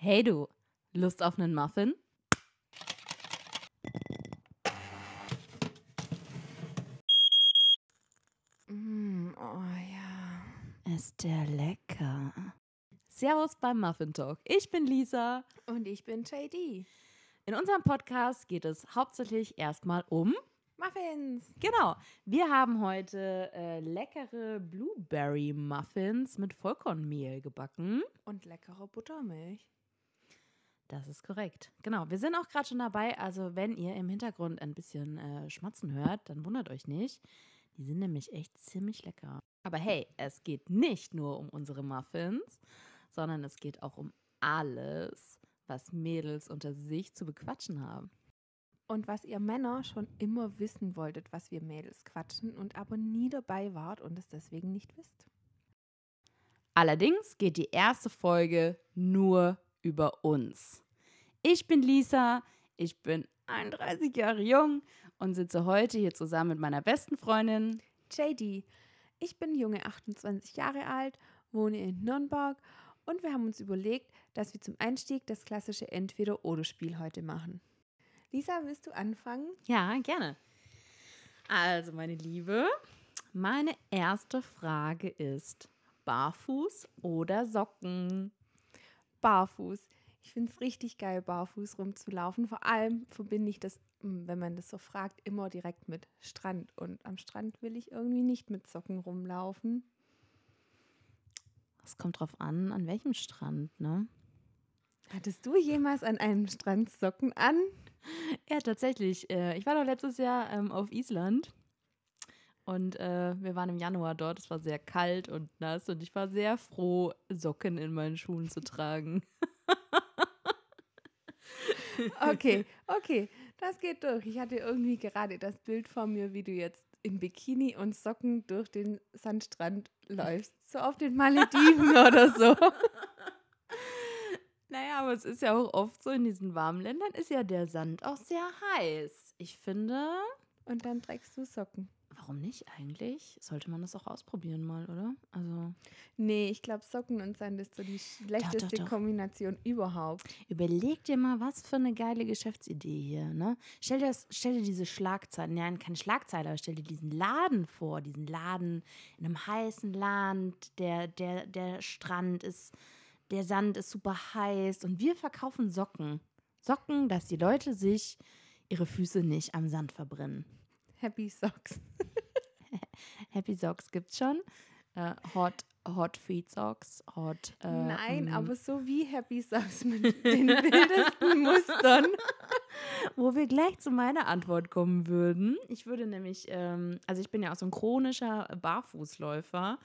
Hey du, Lust auf einen Muffin? Mm, oh ja. Ist der lecker. Servus beim Muffin Talk. Ich bin Lisa. Und ich bin JD. In unserem Podcast geht es hauptsächlich erstmal um. Muffins. Genau. Wir haben heute äh, leckere Blueberry Muffins mit Vollkornmehl gebacken. Und leckere Buttermilch. Das ist korrekt. Genau. Wir sind auch gerade schon dabei. Also, wenn ihr im Hintergrund ein bisschen äh, Schmatzen hört, dann wundert euch nicht. Die sind nämlich echt ziemlich lecker. Aber hey, es geht nicht nur um unsere Muffins, sondern es geht auch um alles, was Mädels unter sich zu bequatschen haben. Und was ihr Männer schon immer wissen wolltet, was wir Mädels quatschen und aber nie dabei wart und es deswegen nicht wisst. Allerdings geht die erste Folge nur über uns. Ich bin Lisa, ich bin 31 Jahre jung und sitze heute hier zusammen mit meiner besten Freundin. JD. Ich bin junge 28 Jahre alt, wohne in Nürnberg und wir haben uns überlegt, dass wir zum Einstieg das klassische Entweder-Oder-Spiel heute machen. Lisa, willst du anfangen? Ja, gerne. Also, meine Liebe, meine erste Frage ist: Barfuß oder Socken? Barfuß. Ich finde es richtig geil, barfuß rumzulaufen. Vor allem verbinde ich das, mm, wenn man das so fragt, immer direkt mit Strand. Und am Strand will ich irgendwie nicht mit Socken rumlaufen. Es kommt drauf an, an welchem Strand, ne? Hattest du jemals an einem Strand Socken an? Ja, tatsächlich. Äh, ich war doch letztes Jahr ähm, auf Island und äh, wir waren im Januar dort. Es war sehr kalt und nass und ich war sehr froh, Socken in meinen Schuhen zu tragen. Okay, okay, das geht durch. Ich hatte irgendwie gerade das Bild vor mir, wie du jetzt in Bikini und Socken durch den Sandstrand läufst. So auf den Malediven oder so. Naja, aber es ist ja auch oft so, in diesen warmen Ländern ist ja der Sand auch sehr heiß. Ich finde, Und dann trägst du Socken. Warum nicht eigentlich? Sollte man das auch ausprobieren mal, oder? Also Nee, ich glaube, Socken und Sand ist so die schlechteste doch. Kombination überhaupt. überleg dir mal, was für eine geile Geschäftsidee hier, ne? Stell dir, das, stell dir diese Schlagzeilen, nein, keine Schlagzeile, aber stell dir diesen Laden vor, diesen Laden in einem heißen Land, der, der, der Strand ist, der Sand ist super heiß und wir verkaufen Socken. Socken, dass die Leute sich ihre Füße nicht am Sand verbrennen. Happy Socks. Happy Socks gibt's schon. Äh, hot, hot Feet Socks, Hot. Äh, Nein, mm, aber so wie Happy Socks mit den wildesten Mustern. Wo wir gleich zu meiner Antwort kommen würden. Ich würde nämlich, ähm, also ich bin ja auch so ein chronischer Barfußläufer.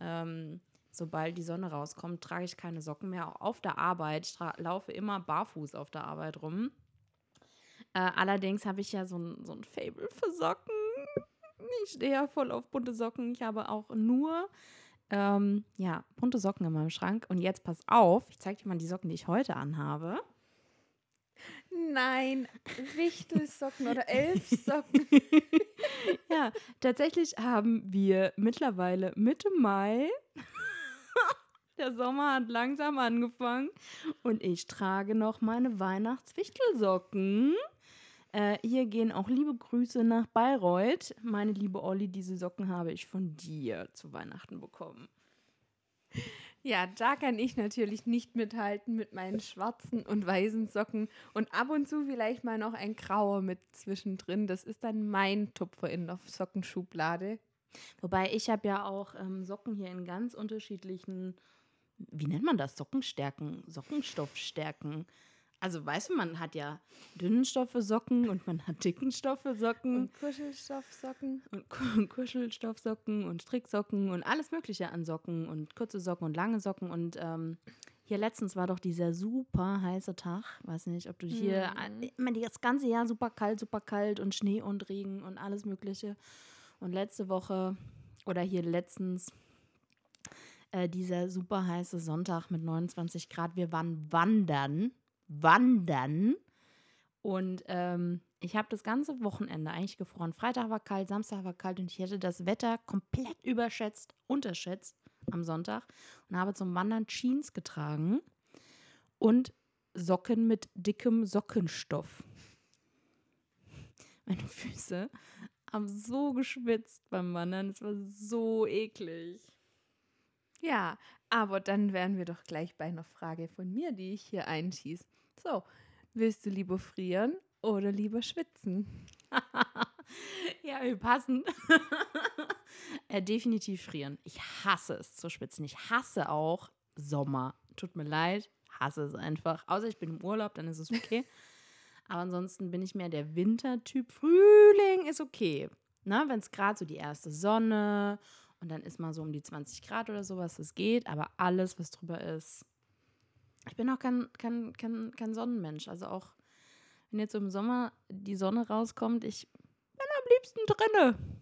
Ähm, sobald die Sonne rauskommt, trage ich keine Socken mehr, auch auf der Arbeit. Ich laufe immer barfuß auf der Arbeit rum. Äh, allerdings habe ich ja so ein, so ein Fable für Socken. Ich stehe ja voll auf bunte Socken. Ich habe auch nur ähm, ja, bunte Socken in meinem Schrank. Und jetzt pass auf, ich zeige dir mal die Socken, die ich heute anhabe. Nein, Wichtelsocken oder Elfsocken. Ja, tatsächlich haben wir mittlerweile Mitte Mai. Der Sommer hat langsam angefangen und ich trage noch meine Weihnachtswichtelsocken. Äh, hier gehen auch liebe Grüße nach Bayreuth. Meine liebe Olli, diese Socken habe ich von dir zu Weihnachten bekommen. Ja, da kann ich natürlich nicht mithalten mit meinen schwarzen und weißen Socken und ab und zu vielleicht mal noch ein grauer mit zwischendrin. Das ist dann mein Tupfer in der Sockenschublade. Wobei ich habe ja auch ähm, Socken hier in ganz unterschiedlichen, wie nennt man das? Sockenstärken, Sockenstoffstärken. Also weißt du, man hat ja dünnen Stoff für Socken und man hat dicken Stoff für Socken Und Kuschelstoffsocken. und Ku- Kuschelstoffsocken und Stricksocken und alles Mögliche an Socken und kurze Socken und lange Socken. Und ähm, hier letztens war doch dieser super heiße Tag. Weiß nicht, ob du hier Mhm. immer das ganze Jahr super kalt, super kalt und Schnee und Regen und alles Mögliche. Und letzte Woche oder hier letztens äh, dieser super heiße Sonntag mit 29 Grad. Wir waren wandern. Wandern. Und ähm, ich habe das ganze Wochenende eigentlich gefroren. Freitag war kalt, Samstag war kalt und ich hätte das Wetter komplett überschätzt, unterschätzt am Sonntag und habe zum Wandern Jeans getragen. Und Socken mit dickem Sockenstoff. Meine Füße haben so geschwitzt beim Wandern. Es war so eklig. Ja, aber dann wären wir doch gleich bei einer Frage von mir, die ich hier einschieße. So, willst du lieber frieren oder lieber schwitzen? ja, wir passen. äh, definitiv frieren. Ich hasse es zu schwitzen. Ich hasse auch Sommer. Tut mir leid, hasse es einfach. Außer ich bin im Urlaub, dann ist es okay. Aber ansonsten bin ich mehr der Wintertyp. Frühling ist okay. Wenn es gerade so die erste Sonne und dann ist mal so um die 20 Grad oder sowas, das geht. Aber alles, was drüber ist. Ich bin auch kein, kein, kein, kein Sonnenmensch. Also auch, wenn jetzt im Sommer die Sonne rauskommt, ich bin am liebsten drinne.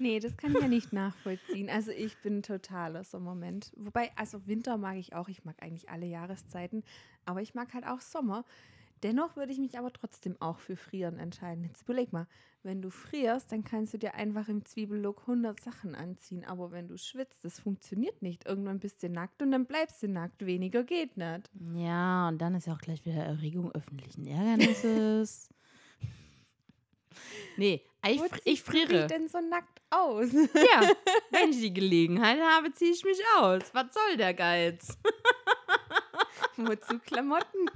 Nee, das kann ich ja nicht nachvollziehen. Also ich bin totaler Sommermensch. Wobei, also Winter mag ich auch. Ich mag eigentlich alle Jahreszeiten. Aber ich mag halt auch Sommer. Dennoch würde ich mich aber trotzdem auch für Frieren entscheiden. Jetzt überleg mal, wenn du frierst, dann kannst du dir einfach im Zwiebellook 100 Sachen anziehen. Aber wenn du schwitzt, das funktioniert nicht. Irgendwann bist du nackt und dann bleibst du nackt. Weniger geht nicht. Ja, und dann ist ja auch gleich wieder Erregung öffentlichen Ärgernisses. nee, ich, ich friere. Wie denn so nackt aus? ja, wenn ich die Gelegenheit habe, ziehe ich mich aus. Was soll der Geiz? Wozu Klamotten?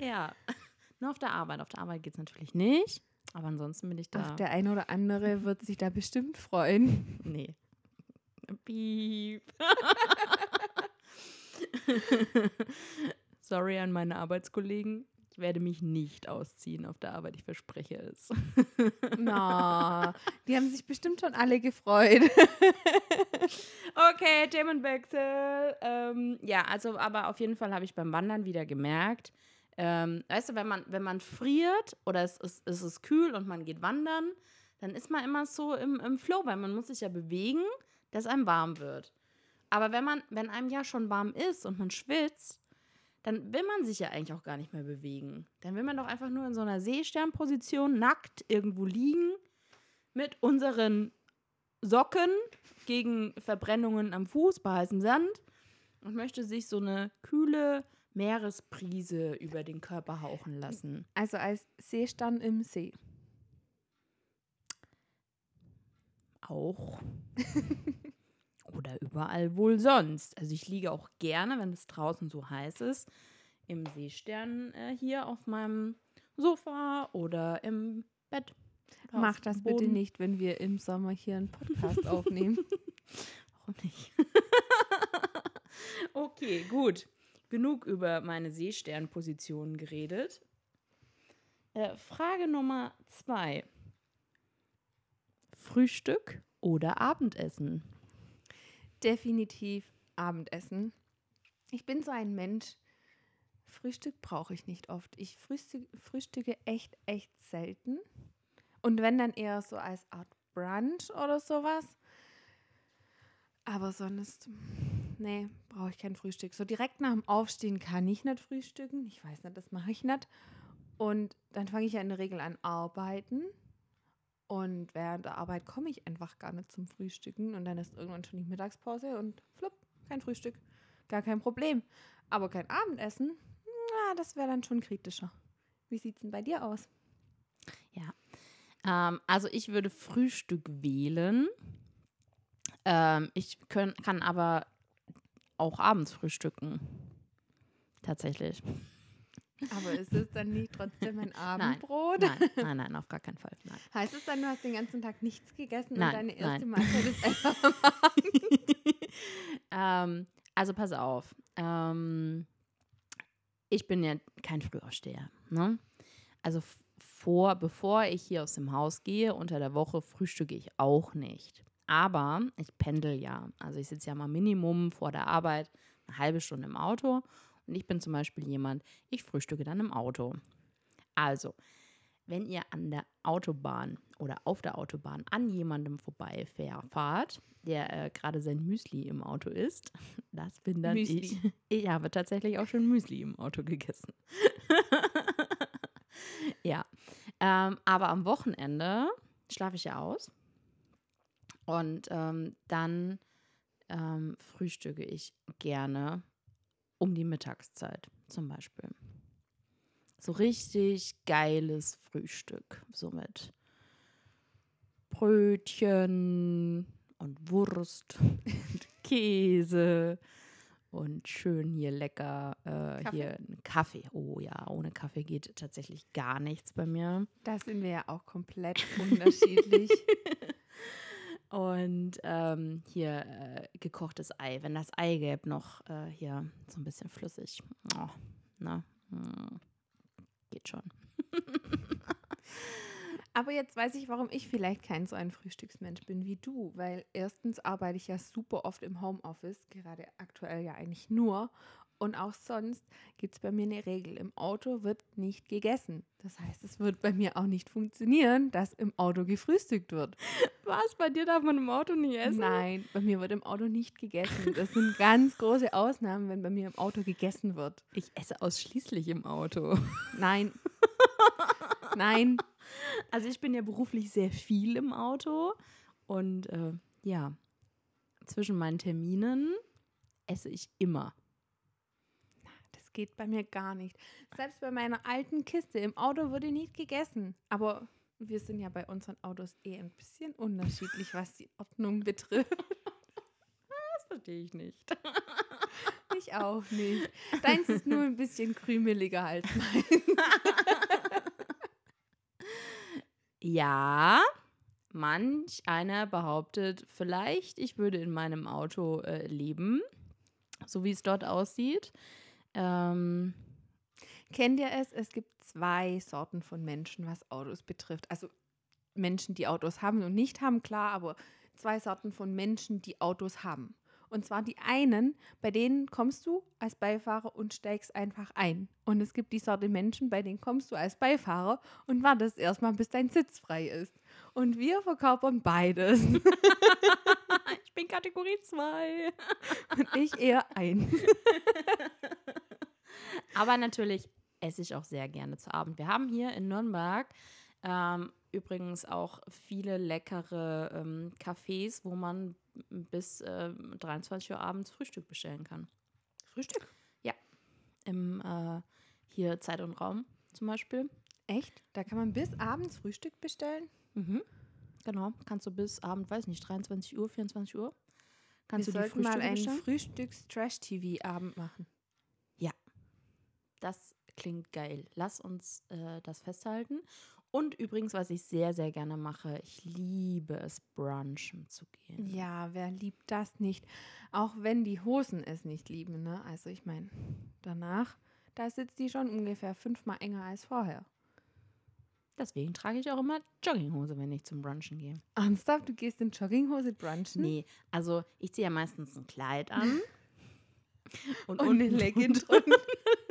Ja, nur auf der Arbeit. Auf der Arbeit geht es natürlich nicht. Aber ansonsten bin ich da. Ach, der eine oder andere wird sich da bestimmt freuen. Nee. Piep. Sorry an meine Arbeitskollegen. Ich werde mich nicht ausziehen auf der Arbeit, ich verspreche es. Na, no, die haben sich bestimmt schon alle gefreut. okay, Themenwechsel. Ähm, ja, also, aber auf jeden Fall habe ich beim Wandern wieder gemerkt, ähm, weißt du, wenn man, wenn man friert oder es ist, es ist kühl und man geht wandern, dann ist man immer so im, im Flow, weil man muss sich ja bewegen, dass einem warm wird. Aber wenn man, wenn einem ja schon warm ist und man schwitzt, dann will man sich ja eigentlich auch gar nicht mehr bewegen. Dann will man doch einfach nur in so einer Seesternposition nackt irgendwo liegen mit unseren Socken gegen Verbrennungen am Fuß bei heißem Sand und möchte sich so eine kühle Meeresbrise über den Körper hauchen lassen. Also als Seestern im See. Auch. Oder überall wohl sonst. Also ich liege auch gerne, wenn es draußen so heiß ist, im Seestern äh, hier auf meinem Sofa oder im Bett. Mach das bitte nicht, wenn wir im Sommer hier einen Podcast aufnehmen. Warum nicht? okay, gut genug über meine Seesternpositionen geredet. Äh, Frage Nummer zwei. Frühstück oder Abendessen? Definitiv Abendessen. Ich bin so ein Mensch, Frühstück brauche ich nicht oft. Ich frühstücke, frühstücke echt, echt selten. Und wenn dann eher so als Art Brunch oder sowas. Aber sonst nee, brauche ich kein Frühstück. So direkt nach dem Aufstehen kann ich nicht frühstücken. Ich weiß nicht, das mache ich nicht. Und dann fange ich ja in der Regel an arbeiten. Und während der Arbeit komme ich einfach gar nicht zum Frühstücken. Und dann ist irgendwann schon die Mittagspause und flupp, kein Frühstück. Gar kein Problem. Aber kein Abendessen, na, das wäre dann schon kritischer. Wie sieht es denn bei dir aus? Ja, ähm, also ich würde Frühstück wählen. Ähm, ich können, kann aber auch abends frühstücken. Tatsächlich. Aber ist es dann nicht trotzdem ein Abendbrot? Nein, nein, nein, nein, auf gar keinen Fall. Nein. Heißt es dann, du hast den ganzen Tag nichts gegessen nein, und deine erste. Mahlzeit ist einfach am Abend? ähm, also pass auf. Ähm, ich bin ja kein Frühaufsteher. Ne? Also vor, bevor ich hier aus dem Haus gehe, unter der Woche frühstücke ich auch nicht. Aber ich pendel ja. Also ich sitze ja mal Minimum vor der Arbeit eine halbe Stunde im Auto. Und ich bin zum Beispiel jemand, ich frühstücke dann im Auto. Also, wenn ihr an der Autobahn oder auf der Autobahn an jemandem vorbeifahrt, der äh, gerade sein Müsli im Auto isst, das bin dann Müsli. ich. Ich habe tatsächlich auch schon Müsli im Auto gegessen. ja, ähm, aber am Wochenende schlafe ich ja aus und ähm, dann ähm, frühstücke ich gerne um die Mittagszeit zum Beispiel. So richtig geiles Frühstück. So mit Brötchen und Wurst und Käse und schön hier lecker äh, Kaffee? hier ein Kaffee. Oh ja, ohne Kaffee geht tatsächlich gar nichts bei mir. Da sind wir ja auch komplett unterschiedlich. Und ähm, hier äh, gekochtes Ei. Wenn das Eigelb noch äh, hier so ein bisschen flüssig. Oh, na, mm, geht schon. Aber jetzt weiß ich, warum ich vielleicht kein so ein Frühstücksmensch bin wie du, weil erstens arbeite ich ja super oft im Homeoffice, gerade aktuell ja eigentlich nur. Und auch sonst gibt es bei mir eine Regel. Im Auto wird nicht gegessen. Das heißt, es wird bei mir auch nicht funktionieren, dass im Auto gefrühstückt wird. Was? Bei dir darf man im Auto nicht essen? Nein, bei mir wird im Auto nicht gegessen. Das sind ganz große Ausnahmen, wenn bei mir im Auto gegessen wird. Ich esse ausschließlich im Auto. Nein. Nein. Also ich bin ja beruflich sehr viel im Auto. Und äh, ja, zwischen meinen Terminen esse ich immer. Das geht bei mir gar nicht. Selbst bei meiner alten Kiste im Auto wurde nicht gegessen. Aber wir sind ja bei unseren Autos eh ein bisschen unterschiedlich, was die Ordnung betrifft. Das verstehe ich nicht. Ich auch nicht. Deins ist nur ein bisschen krümeliger als mein. Ja, manch einer behauptet vielleicht, ich würde in meinem Auto äh, leben, so wie es dort aussieht. Ähm, Kennt ihr es? Es gibt zwei Sorten von Menschen, was Autos betrifft. Also Menschen, die Autos haben und nicht haben, klar, aber zwei Sorten von Menschen, die Autos haben. Und zwar die einen, bei denen kommst du als Beifahrer und steigst einfach ein. Und es gibt die Sorte Menschen, bei denen kommst du als Beifahrer und wartest erstmal, bis dein Sitz frei ist. Und wir verkörpern beides. ich bin Kategorie 2. und ich eher ein. Aber natürlich esse ich auch sehr gerne zu Abend. Wir haben hier in Nürnberg ähm, übrigens auch viele leckere ähm, Cafés, wo man bis äh, 23 Uhr abends Frühstück bestellen kann. Frühstück? Ja. Im äh, hier Zeit und Raum zum Beispiel. Echt? Da kann man bis abends Frühstück bestellen? Mhm. Genau. Kannst du bis Abend, weiß nicht, 23 Uhr, 24 Uhr. Kannst wir du die sollten mal Frühstücke einen bestellen? Frühstücks-Trash-TV-Abend machen. Das klingt geil. Lass uns äh, das festhalten. Und übrigens, was ich sehr, sehr gerne mache, ich liebe es, brunchen zu gehen. Ja, wer liebt das nicht? Auch wenn die Hosen es nicht lieben, ne? Also ich meine, danach, da sitzt die schon ungefähr fünfmal enger als vorher. Deswegen trage ich auch immer Jogginghose, wenn ich zum Brunchen gehe. Ernsthaft, du gehst in Jogginghose brunchen? Nee, also ich ziehe ja meistens ein Kleid an. Und eine Leggings drunter.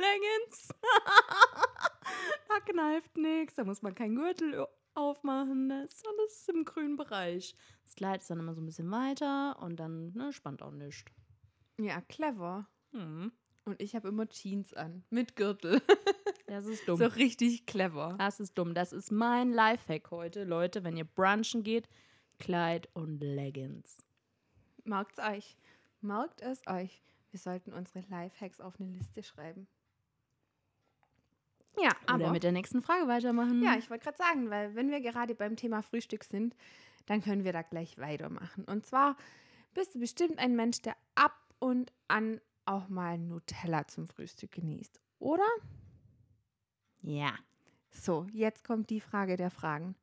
Leggings. da kneift nichts, da muss man keinen Gürtel aufmachen. Das ist alles im grünen Bereich. Das Kleid ist dann immer so ein bisschen weiter und dann ne, spannt auch nichts. Ja, clever. Hm. Und ich habe immer Jeans an, mit Gürtel. Das ist dumm. so richtig clever. Das ist dumm. Das ist mein Lifehack heute, Leute. Wenn ihr brunchen geht, Kleid und Leggings. Merkt's euch. Merkt es euch. Wir sollten unsere Lifehacks auf eine Liste schreiben. Ja, Oder aber mit der nächsten Frage weitermachen. Ja, ich wollte gerade sagen, weil wenn wir gerade beim Thema Frühstück sind, dann können wir da gleich weitermachen. Und zwar bist du bestimmt ein Mensch, der ab und an auch mal Nutella zum Frühstück genießt, oder? Ja. So, jetzt kommt die Frage der Fragen.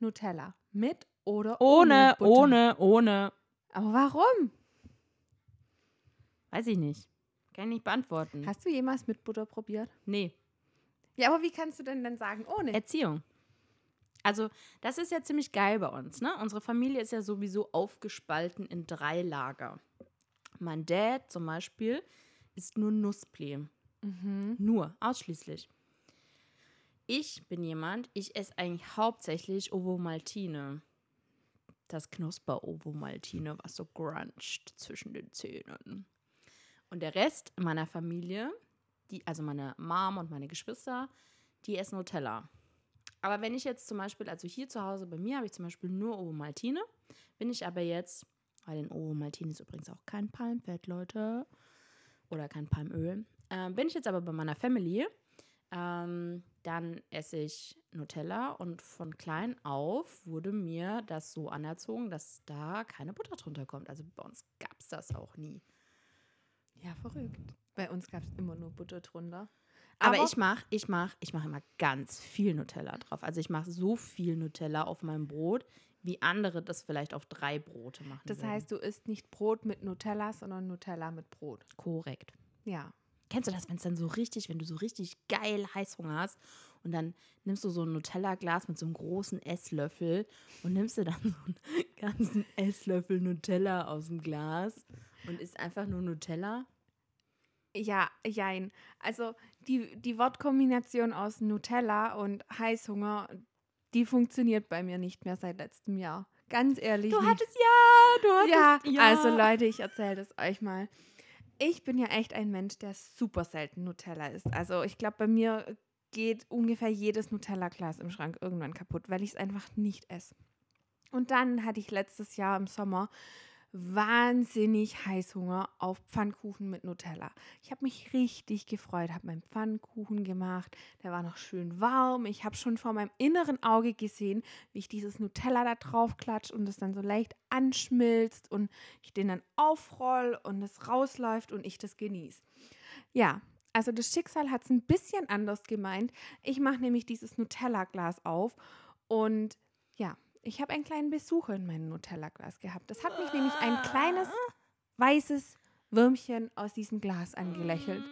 Nutella mit oder Ohne, Butter? ohne, ohne. Aber warum? Weiß ich nicht. Kann ich nicht beantworten. Hast du jemals mit Butter probiert? nee. Ja, aber wie kannst du denn dann sagen ohne? Erziehung. Also, das ist ja ziemlich geil bei uns, ne? Unsere Familie ist ja sowieso aufgespalten in drei Lager. Mein Dad zum Beispiel ist nur Nusspli. Mhm. Nur, ausschließlich. Ich bin jemand, ich esse eigentlich hauptsächlich Ovomaltine. Das Knusper-Ovomaltine, was so cruncht zwischen den Zähnen. Und der Rest meiner Familie, die, also meine Mom und meine Geschwister, die essen Nutella. Aber wenn ich jetzt zum Beispiel, also hier zu Hause bei mir habe ich zum Beispiel nur Ovomaltine. Wenn ich aber jetzt, weil in Ovomaltine ist übrigens auch kein Palmfett, Leute, oder kein Palmöl. Ähm, bin ich jetzt aber bei meiner Family, ähm, dann esse ich Nutella und von klein auf wurde mir das so anerzogen, dass da keine Butter drunter kommt. Also bei uns gab es das auch nie. Ja, verrückt. Bei uns gab es immer nur Butter drunter. Aber, ich mache ich mach, ich mach immer ganz viel Nutella drauf. Also ich mache so viel Nutella auf meinem Brot, wie andere das vielleicht auf drei Brote machen. Das würden. heißt, du isst nicht Brot mit Nutella, sondern Nutella mit Brot. korrekt. Ja. Kennst du das, wenn es dann so richtig, wenn du so richtig geil Heißhunger hast und dann nimmst du so ein Nutella-Glas mit so einem großen Esslöffel und nimmst dir dann so einen ganzen Esslöffel Nutella aus dem Glas und isst einfach nur Nutella? Ja, jein. Also die, die Wortkombination aus Nutella und Heißhunger, die funktioniert bei mir nicht mehr seit letztem Jahr. Ganz ehrlich. Du nicht. hattest ja, du hattest ja, also Leute, ich erzähle das euch mal. Ich bin ja echt ein Mensch, der super selten Nutella isst. Also ich glaube, bei mir geht ungefähr jedes Nutella-Glas im Schrank irgendwann kaputt, weil ich es einfach nicht esse. Und dann hatte ich letztes Jahr im Sommer wahnsinnig Heißhunger auf Pfannkuchen mit Nutella. Ich habe mich richtig gefreut, habe meinen Pfannkuchen gemacht. Der war noch schön warm. Ich habe schon vor meinem inneren Auge gesehen, wie ich dieses Nutella da drauf klatsche und es dann so leicht anschmilzt und ich den dann aufroll und es rausläuft und ich das genieße. Ja, also das Schicksal hat es ein bisschen anders gemeint. Ich mache nämlich dieses Nutella-Glas auf und ja, ich habe einen kleinen Besucher in meinem Nutella-Glas gehabt. Das hat mich nämlich ein kleines weißes Würmchen aus diesem Glas angelächelt.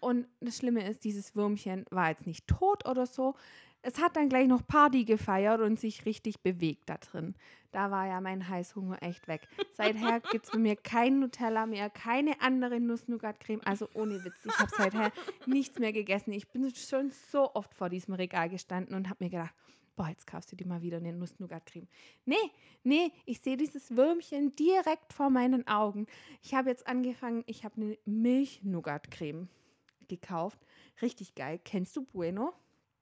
Und das Schlimme ist, dieses Würmchen war jetzt nicht tot oder so. Es hat dann gleich noch Party gefeiert und sich richtig bewegt da drin. Da war ja mein Heißhunger echt weg. Seither gibt es bei mir kein Nutella mehr, keine andere Nuss-Nougat-Creme. Also ohne Witz, ich habe seither nichts mehr gegessen. Ich bin schon so oft vor diesem Regal gestanden und habe mir gedacht, boah, jetzt kaufst du dir mal wieder eine Nuss-Nougat-Creme. Nee, nee, ich sehe dieses Würmchen direkt vor meinen Augen. Ich habe jetzt angefangen, ich habe eine Milch-Nougat-Creme gekauft. Richtig geil. Kennst du Bueno?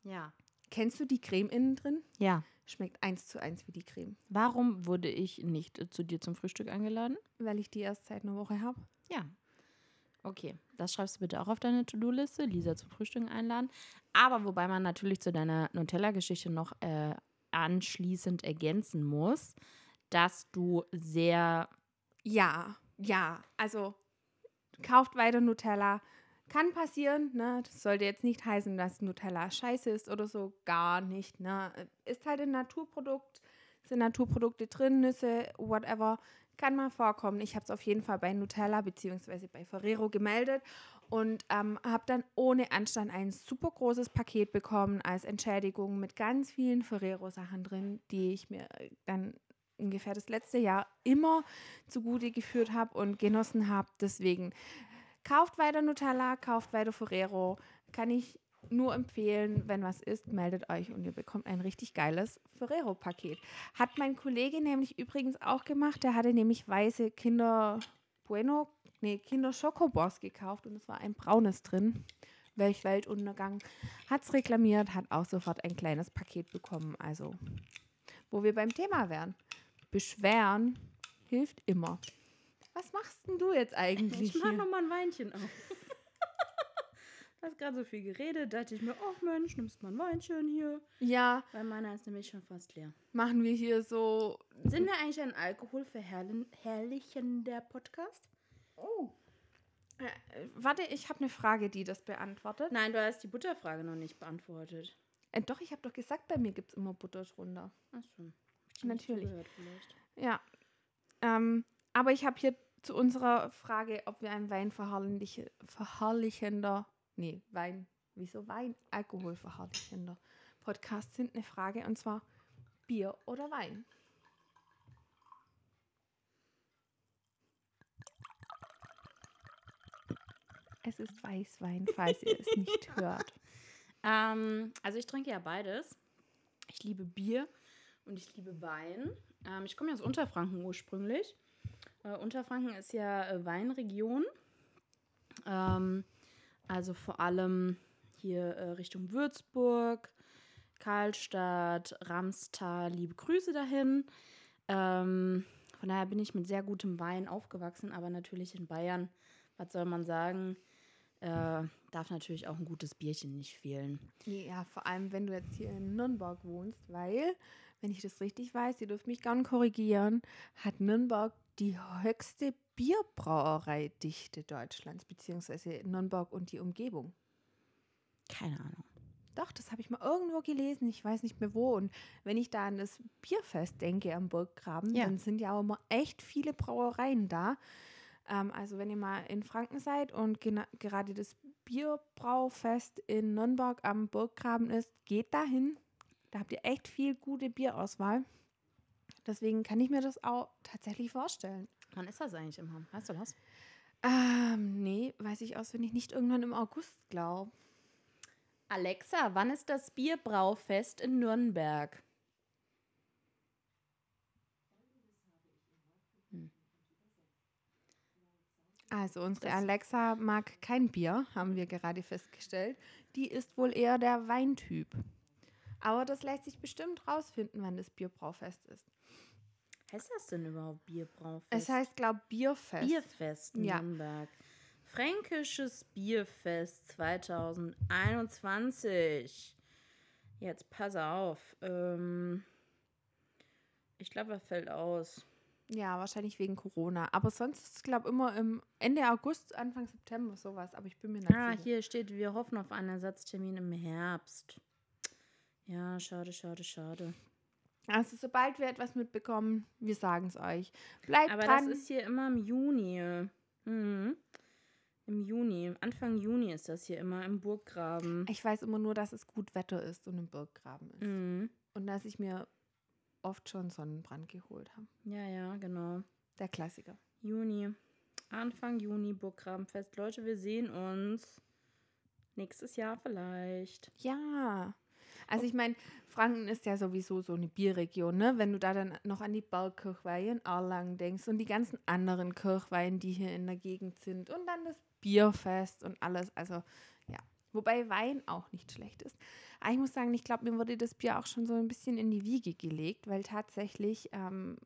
Ja. Kennst du die Creme innen drin? Ja. Schmeckt eins zu eins wie die Creme. Warum wurde ich nicht äh, zu dir zum Frühstück eingeladen? Weil ich die erst seit einer Woche habe. Ja. Okay, das schreibst du bitte auch auf deine To-Do-Liste, Lisa zum Frühstück einladen. Aber wobei man natürlich zu deiner Nutella-Geschichte noch äh, anschließend ergänzen muss, dass du sehr Ja, ja. Also kauft weiter Nutella. Kann passieren, ne? Das sollte jetzt nicht heißen, dass Nutella scheiße ist oder so. Gar nicht, ne? Ist halt ein Naturprodukt, sind Naturprodukte drin, Nüsse, whatever. Kann mal vorkommen. Ich habe es auf jeden Fall bei Nutella bzw. bei Ferrero gemeldet und ähm, habe dann ohne Anstand ein super großes Paket bekommen als Entschädigung mit ganz vielen Ferrero-Sachen drin, die ich mir dann ungefähr das letzte Jahr immer zugute geführt habe und genossen habe. Deswegen kauft weiter Nutella, kauft weiter Ferrero. Kann ich nur empfehlen, wenn was ist, meldet euch und ihr bekommt ein richtig geiles Ferrero-Paket. Hat mein Kollege nämlich übrigens auch gemacht. Der hatte nämlich weiße Kinder Bueno, nee, Kinder Schokobos gekauft und es war ein braunes drin. Welch Weltuntergang. Hat es reklamiert, hat auch sofort ein kleines Paket bekommen. Also, wo wir beim Thema wären. Beschweren hilft immer. Was machst denn du jetzt eigentlich? Ich mach hier? noch mal ein Weinchen auf. Du hast gerade so viel geredet, dachte ich mir, oh Mensch, nimmst mal ein Weinchen hier. Ja, Weil meiner ist nämlich schon fast leer. machen wir hier so. Sind wir eigentlich ein alkoholverherrlichender Podcast? Oh. Äh, warte, ich habe eine Frage, die das beantwortet. Nein, du hast die Butterfrage noch nicht beantwortet. Äh, doch, ich habe doch gesagt, bei mir gibt es immer Butter drunter. Achso. Natürlich. vielleicht. Ja. Ähm, aber ich habe hier zu unserer Frage, ob wir ein Wein verherrlich, verherrlichender, nee, Wein, wieso Wein? Alkohol verherrlichender Podcast sind, eine Frage und zwar Bier oder Wein? Es ist Weißwein, falls ihr es nicht hört. Ähm, also ich trinke ja beides. Ich liebe Bier und ich liebe Wein. Ähm, ich komme ja aus Unterfranken ursprünglich. Äh, Unterfranken ist ja äh, Weinregion. Ähm, also vor allem hier äh, Richtung Würzburg, Karlstadt, Ramstal. Liebe Grüße dahin. Ähm, von daher bin ich mit sehr gutem Wein aufgewachsen, aber natürlich in Bayern, was soll man sagen? Äh, darf natürlich auch ein gutes Bierchen nicht fehlen. Ja, vor allem, wenn du jetzt hier in Nürnberg wohnst, weil, wenn ich das richtig weiß, ihr dürft mich gern korrigieren, hat Nürnberg die höchste Bierbrauereidichte Deutschlands, beziehungsweise Nürnberg und die Umgebung. Keine Ahnung. Doch, das habe ich mal irgendwo gelesen, ich weiß nicht mehr wo. Und wenn ich da an das Bierfest denke am Burggraben, Ja. dann sind ja auch immer echt viele Brauereien da. Ähm, also wenn ihr mal in Franken seid und gerade das Bierbraufest in Nürnberg am Burggraben ist, geht dahin. Da habt ihr echt viel gute Bierauswahl. Deswegen kann ich mir das auch tatsächlich vorstellen. Wann ist das eigentlich immer? Weißt du das? Ähm, nee, weiß ich auswendig nicht. Irgendwann im August, glaube Alexa, wann ist das Bierbraufest in Nürnberg? Also unsere Das- Alexa mag kein Bier, haben wir gerade festgestellt. Die ist wohl eher der Weintyp. Aber das lässt sich bestimmt rausfinden, wann das Bierbraufest ist. Heißt das denn überhaupt Bierbraufest? Es heißt, glaube Bierfest. Bierfest in Ja. Nürnberg. Fränkisches Bierfest 2021. Jetzt pass auf. Ähm, ich glaube, er fällt aus. Ja, wahrscheinlich wegen Corona. Aber sonst ist es, glaube immer im Ende August, Anfang September sowas. Aber ich bin mir nicht Ah, sicher. hier steht, wir hoffen auf einen Ersatztermin im Herbst. Ja, schade, schade, schade. Also sobald wir etwas mitbekommen, wir sagen es euch. Bleibt Aber dran. das ist hier immer im Juni. Mhm. Im Juni. Anfang Juni ist das hier immer im Burggraben. ich weiß immer nur, dass es gut Wetter ist und im Burggraben ist. Mhm. Und dass ich mir oft schon Sonnenbrand geholt habe. Ja, ja, genau. Der Klassiker. Juni. Anfang Juni, Burggrabenfest. Leute, wir sehen uns nächstes Jahr vielleicht. Ja. Also ich meine, Franken ist ja sowieso so eine Bierregion, ne? Wenn du da dann noch an die Bergkirchweih in Erlangen denkst und die ganzen anderen Kirchweihen, die hier in der Gegend sind und dann das Bierfest und alles. Also ja. Wobei Wein auch nicht schlecht ist. Aber ich muss sagen, ich glaube, mir wurde das Bier auch schon so ein bisschen in die Wiege gelegt, weil tatsächlich ähm,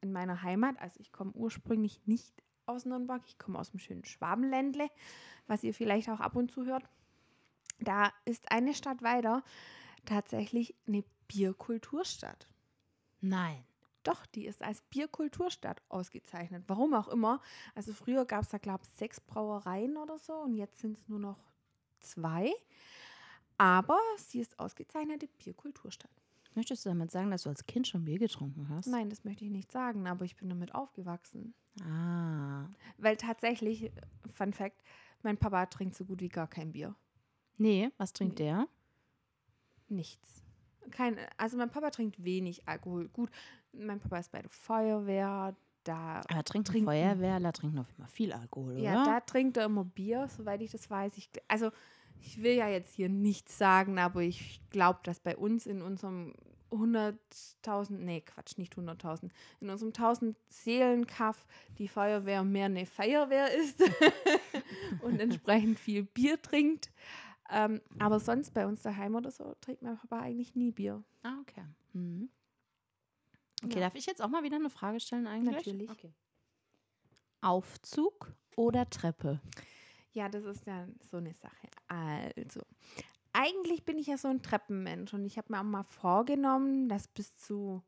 in meiner Heimat, also ich komme ursprünglich nicht aus Nürnberg, ich komme aus dem schönen Schwabenländle, was ihr vielleicht auch ab und zu hört. Da ist eine Stadt weiter tatsächlich eine Bierkulturstadt. Nein. Doch, die ist als Bierkulturstadt ausgezeichnet. Warum auch immer. Also früher gab es da, glaube ich, sechs Brauereien oder so und jetzt sind es nur noch zwei. Aber sie ist ausgezeichnete Bierkulturstadt. Möchtest du damit sagen, dass du als Kind schon Bier getrunken hast? Nein, das möchte ich nicht sagen, aber ich bin damit aufgewachsen. Ah. Weil tatsächlich, Fun Fact, mein Papa trinkt so gut wie gar kein Bier. Nee, was trinkt Nee. der? Nichts. Kein, also mein Papa trinkt wenig Alkohol. Gut, mein Papa ist bei der Feuerwehr, da Aber trinkt Trinken. Feuerwehrler trinken auf immer viel Alkohol, oder? Ja, da trinkt er immer Bier, soweit ich das weiß. Ich, also, ich will ja jetzt hier nichts sagen, aber ich glaube, dass bei uns in unserem 100.000, nee, Quatsch, nicht 100.000, in unserem 1000 Seelenkaff die Feuerwehr mehr eine Feuerwehr ist und entsprechend viel Bier trinkt. Ähm, aber sonst bei uns daheim oder so trinkt mein Papa eigentlich nie Bier. Ah, okay. Mhm. Okay, Ja. darf ich jetzt auch mal wieder eine Frage stellen eigentlich? Natürlich. Okay. Aufzug oder Treppe? Ja, das ist ja so eine Sache. Also, eigentlich bin ich ja so ein Treppenmensch und ich habe mir auch mal vorgenommen, dass bis zu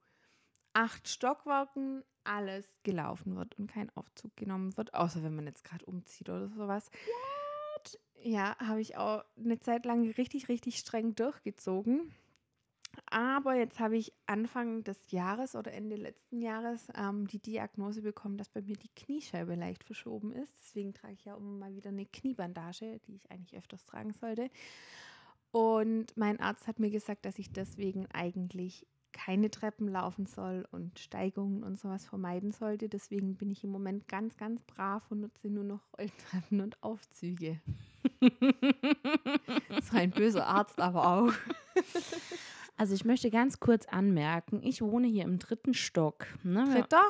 acht Stockwerken alles gelaufen wird und kein Aufzug genommen wird, außer wenn man jetzt gerade umzieht oder sowas. Ja, habe ich auch eine Zeit lang richtig, richtig streng durchgezogen. Aber jetzt habe ich Anfang des Jahres oder Ende letzten Jahres ähm, die Diagnose bekommen, dass bei mir die Kniescheibe leicht verschoben ist. Deswegen trage ich ja immer mal wieder eine Kniebandage, die ich eigentlich öfters tragen sollte. Und mein Arzt hat mir gesagt, dass ich deswegen eigentlich keine Treppen laufen soll und Steigungen und sowas vermeiden sollte. Deswegen bin ich im Moment ganz, ganz brav und nutze nur noch Rolltreppen und Aufzüge. so ein böser Arzt aber auch. Also ich möchte ganz kurz anmerken, ich wohne hier im dritten Stock. Ne? Dritter,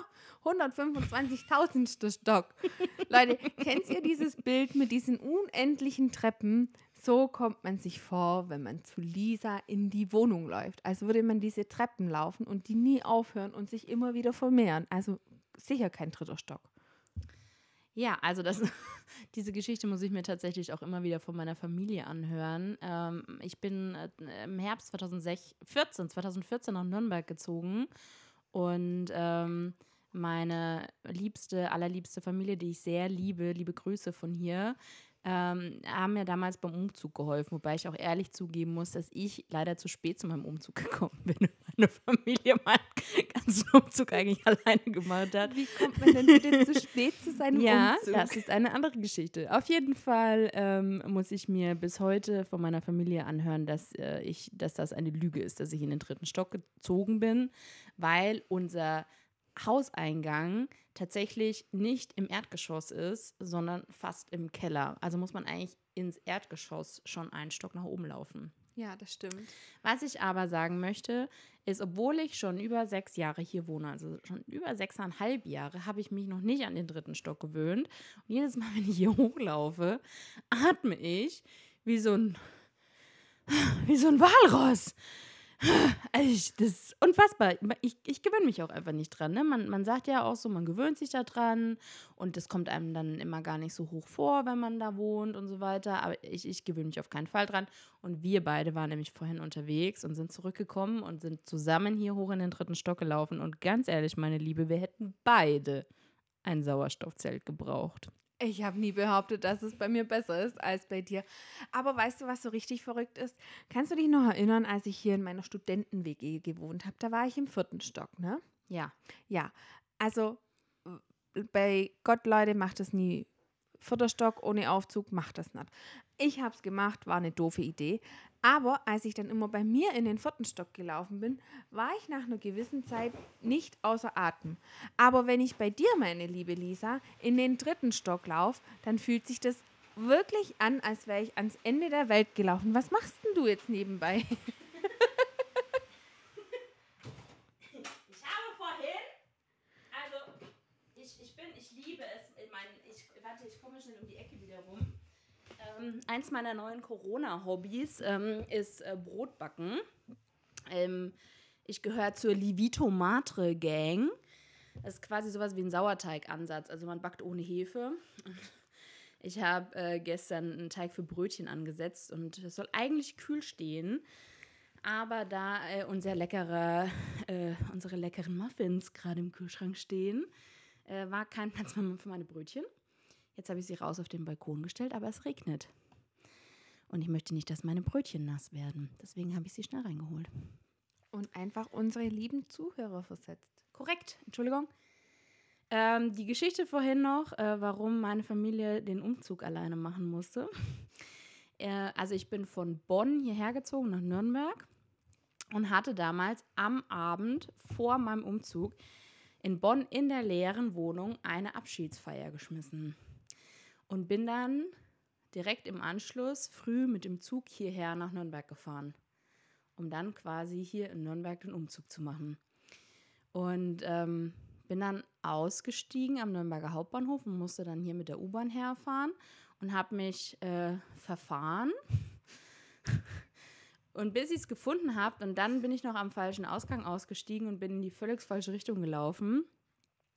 125.000. Stock. Leute, kennt ihr dieses Bild mit diesen unendlichen Treppen? So kommt man sich vor, wenn man zu Lisa in die Wohnung läuft. Als würde man diese Treppen laufen und die nie aufhören und sich immer wieder vermehren. Also sicher kein dritter Stock. Ja, also das, diese Geschichte muss ich mir tatsächlich auch immer wieder von meiner Familie anhören. Ähm, ich bin äh, im Herbst 2014, 2014 nach Nürnberg gezogen und ähm, meine liebste, allerliebste Familie, die ich sehr liebe, liebe Grüße von hier, ähm, haben mir damals beim Umzug geholfen, wobei ich auch ehrlich zugeben muss, dass ich leider zu spät zu meinem Umzug gekommen bin und meine Familie meinen ganzen Umzug eigentlich alleine gemacht hat. Wie kommt man denn bitte zu spät zu seinem ja, Umzug? das ist eine andere Geschichte. Auf jeden Fall ähm, muss ich mir bis heute von meiner Familie anhören, dass, äh, ich, dass das eine Lüge ist, dass ich in den dritten Stock gezogen bin, weil unser Hauseingang tatsächlich nicht im Erdgeschoss ist, sondern fast im Keller. Also muss man eigentlich ins Erdgeschoss schon einen Stock nach oben laufen. Ja, das stimmt. Was ich aber sagen möchte, ist, obwohl ich schon über sechs Jahre hier wohne, also schon über sechseinhalb Jahre, habe ich mich noch nicht an den dritten Stock gewöhnt. Und jedes Mal, wenn ich hier hochlaufe, atme ich wie so ein, wie so ein Walross. Das ist unfassbar. Ich, ich gewöhne mich auch einfach nicht dran. Ne? Man, man sagt ja auch so, man gewöhnt sich da dran und das kommt einem dann immer gar nicht so hoch vor, wenn man da wohnt und so weiter. Aber ich, ich gewöhne mich auf keinen Fall dran. Und wir beide waren nämlich vorhin unterwegs und sind zurückgekommen und sind zusammen hier hoch in den dritten Stock gelaufen. Und ganz ehrlich, meine Liebe, wir hätten beide ein Sauerstoffzelt gebraucht. Ich habe nie behauptet, dass es bei mir besser ist als bei dir. Aber weißt du, was so richtig verrückt ist? Kannst du dich noch erinnern, als ich hier in meiner Studenten-WG gewohnt habe? Da war ich im vierten Stock, ne? Ja. Ja. Also bei Gott, Leute, macht es nie. Vierter Stock ohne Aufzug, macht das nicht. Ich habe es gemacht, war eine doofe Idee. Aber als ich dann immer bei mir in den vierten Stock gelaufen bin, war ich nach einer gewissen Zeit nicht außer Atem. Aber wenn ich bei dir, meine liebe Lisa, in den dritten Stock laufe, dann fühlt sich das wirklich an, als wäre ich ans Ende der Welt gelaufen. Was machst denn du jetzt nebenbei? Ich habe vorhin, also ich, ich bin, ich liebe es, ich meine, ich, warte, ich komme schnell um die Ecke wieder rum. Ähm, eins meiner neuen Corona-Hobbys ähm, ist äh, Brotbacken. Ähm, ich gehöre zur Livito Matre Gang. Das ist quasi sowas wie ein Sauerteigansatz. Also man backt ohne Hefe. Ich habe äh, gestern einen Teig für Brötchen angesetzt und es soll eigentlich kühl stehen. Aber da äh, unser leckerer, äh, unsere leckeren Muffins gerade im Kühlschrank stehen, äh, war kein Platz mehr für meine Brötchen. Jetzt habe ich sie raus auf den Balkon gestellt, aber es regnet. Und ich möchte nicht, dass meine Brötchen nass werden. Deswegen habe ich sie schnell reingeholt. Und einfach unsere lieben Zuhörer versetzt. Korrekt, Entschuldigung. Ähm, die Geschichte vorhin noch, äh, warum meine Familie den Umzug alleine machen musste. äh, also ich bin von Bonn hierher gezogen nach Nürnberg und hatte damals am Abend vor meinem Umzug in Bonn in der leeren Wohnung eine Abschiedsfeier geschmissen. Und bin dann direkt im Anschluss früh mit dem Zug hierher nach Nürnberg gefahren, um dann quasi hier in Nürnberg den Umzug zu machen. Und ähm, bin dann ausgestiegen am Nürnberger Hauptbahnhof und musste dann hier mit der U-Bahn herfahren und habe mich äh, verfahren. Und bis ich es gefunden habe, und dann bin ich noch am falschen Ausgang ausgestiegen und bin in die völlig falsche Richtung gelaufen.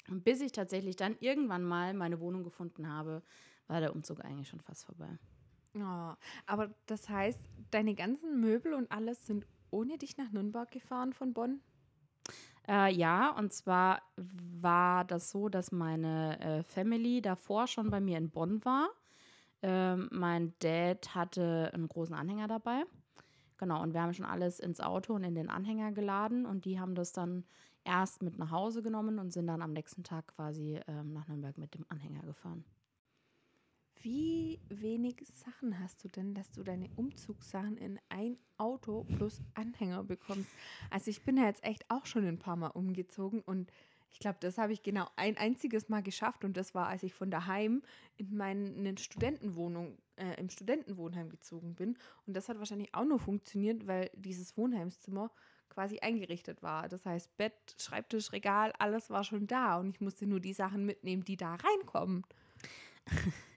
Und bis ich tatsächlich dann irgendwann mal meine Wohnung gefunden habe, war der Umzug eigentlich schon fast vorbei. Oh, aber das heißt, deine ganzen Möbel und alles sind ohne dich nach Nürnberg gefahren von Bonn? Äh, ja, und zwar war das so, dass meine äh, Family davor schon bei mir in Bonn war. Ähm, mein Dad hatte einen großen Anhänger dabei. Genau, und wir haben schon alles ins Auto und in den Anhänger geladen und die haben das dann erst mit nach Hause genommen und sind dann am nächsten Tag quasi ähm, nach Nürnberg mit dem Anhänger gefahren. Wie wenig Sachen hast du denn, dass du deine Umzugssachen in ein Auto plus Anhänger bekommst? Also ich bin ja jetzt echt auch schon ein paar Mal umgezogen und ich glaube, das habe ich genau ein einziges Mal geschafft und das war, als ich von daheim in meine Studentenwohnung, äh, im Studentenwohnheim gezogen bin. Und das hat wahrscheinlich auch nur funktioniert, weil dieses Wohnheimszimmer quasi eingerichtet war. Das heißt, Bett, Schreibtisch, Regal, alles war schon da und ich musste nur die Sachen mitnehmen, die da reinkommen.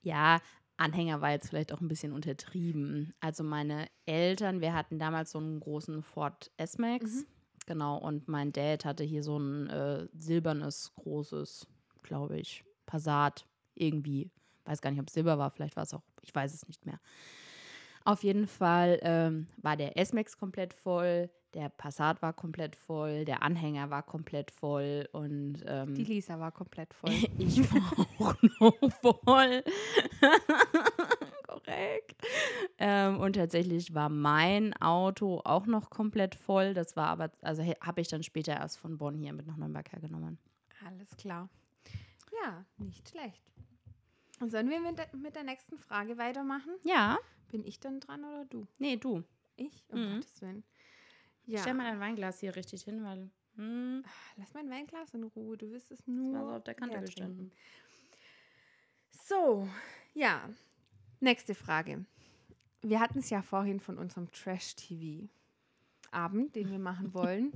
Ja, Anhänger war jetzt vielleicht auch ein bisschen untertrieben. Also meine Eltern, wir hatten damals so einen großen Ford S-Max. Mhm. Genau, und mein Dad hatte hier so ein äh, silbernes, großes, glaube ich, Passat irgendwie. Weiß gar nicht, ob es Silber war, vielleicht war es auch, ich weiß es nicht mehr. Auf jeden Fall ähm, war der S-Max komplett voll, der Passat war komplett voll, der Anhänger war komplett voll und ähm, Die Lisa war komplett voll. ich war auch noch voll. Korrekt. Ähm, und tatsächlich war mein Auto auch noch komplett voll. Das war aber, also habe ich dann später erst von Bonn hier mit nach Nürnberg hergenommen. Alles klar. Ja, nicht schlecht. Und sollen wir mit der, mit der nächsten Frage weitermachen? Ja. Bin ich dann dran oder du? Nee, du. Ich? Um Mhm. Gottes Willen. Ja. Stell mal dein Weinglas hier richtig hin, weil. Hm, Lass mein Weinglas in Ruhe. Du wirst es das nur. war so auf der Kante gestanden. So, ja. Nächste Frage. Wir hatten es ja vorhin von unserem Trash-TV-Abend, den wir machen wollen.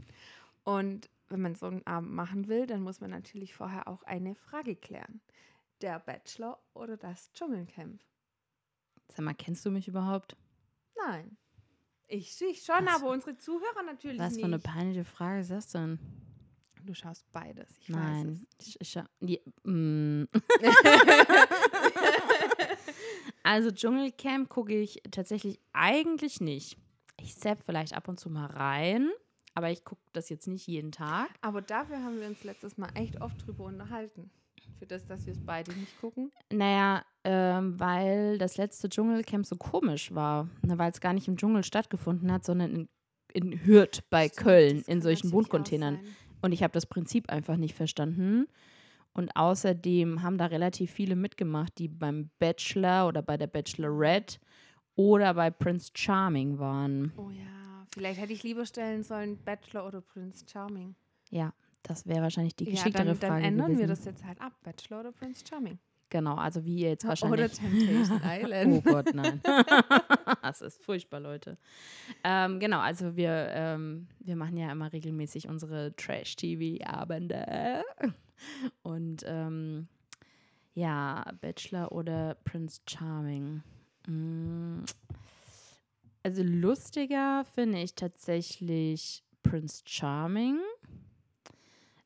Und wenn man so einen Abend machen will, dann muss man natürlich vorher auch eine Frage klären. Der Bachelor oder das Dschungelcamp? Sag mal, kennst du mich überhaupt? Nein. Ich, ich schon, Was- aber unsere Zuhörer natürlich Was nicht. für eine peinliche Frage ist das denn? du schaust beides. Ich weiß Nein. Ich, ich, die, mm. also Dschungelcamp gucke ich tatsächlich eigentlich nicht. Ich zapp vielleicht ab und zu mal rein, aber ich gucke das jetzt nicht jeden Tag. es. Aber dafür haben wir uns letztes Mal echt oft drüber unterhalten. Für das, dass wir es beide nicht gucken. Naja, ähm, weil das letzte Dschungelcamp so komisch war. Ne, weil es gar nicht im Dschungel stattgefunden hat, sondern in, in Hürth bei Stimmt, Köln in solchen Wohncontainern. Und ich habe das Prinzip einfach nicht verstanden. Und außerdem haben da relativ viele mitgemacht, die beim Bachelor oder bei der Bachelorette oder bei Prince Charming waren. Oh ja, vielleicht hätte ich lieber stellen sollen Bachelor oder Prince Charming. Ja, das wäre wahrscheinlich die Ja, geschicktere dann, dann Frage ändern gewesen. wir das jetzt halt ab. Bachelor oder Prince Charming. Genau, also wie ihr jetzt Oder wahrscheinlich. Temptation Oh Island. Gott, nein. das ist furchtbar, Leute. Ähm, genau, also wir, ähm, wir machen ja immer regelmäßig unsere Trash-TV-Abende. Und ähm, ja, Bachelor oder Prince Charming. Mm. Also lustiger finde ich tatsächlich Prince Charming.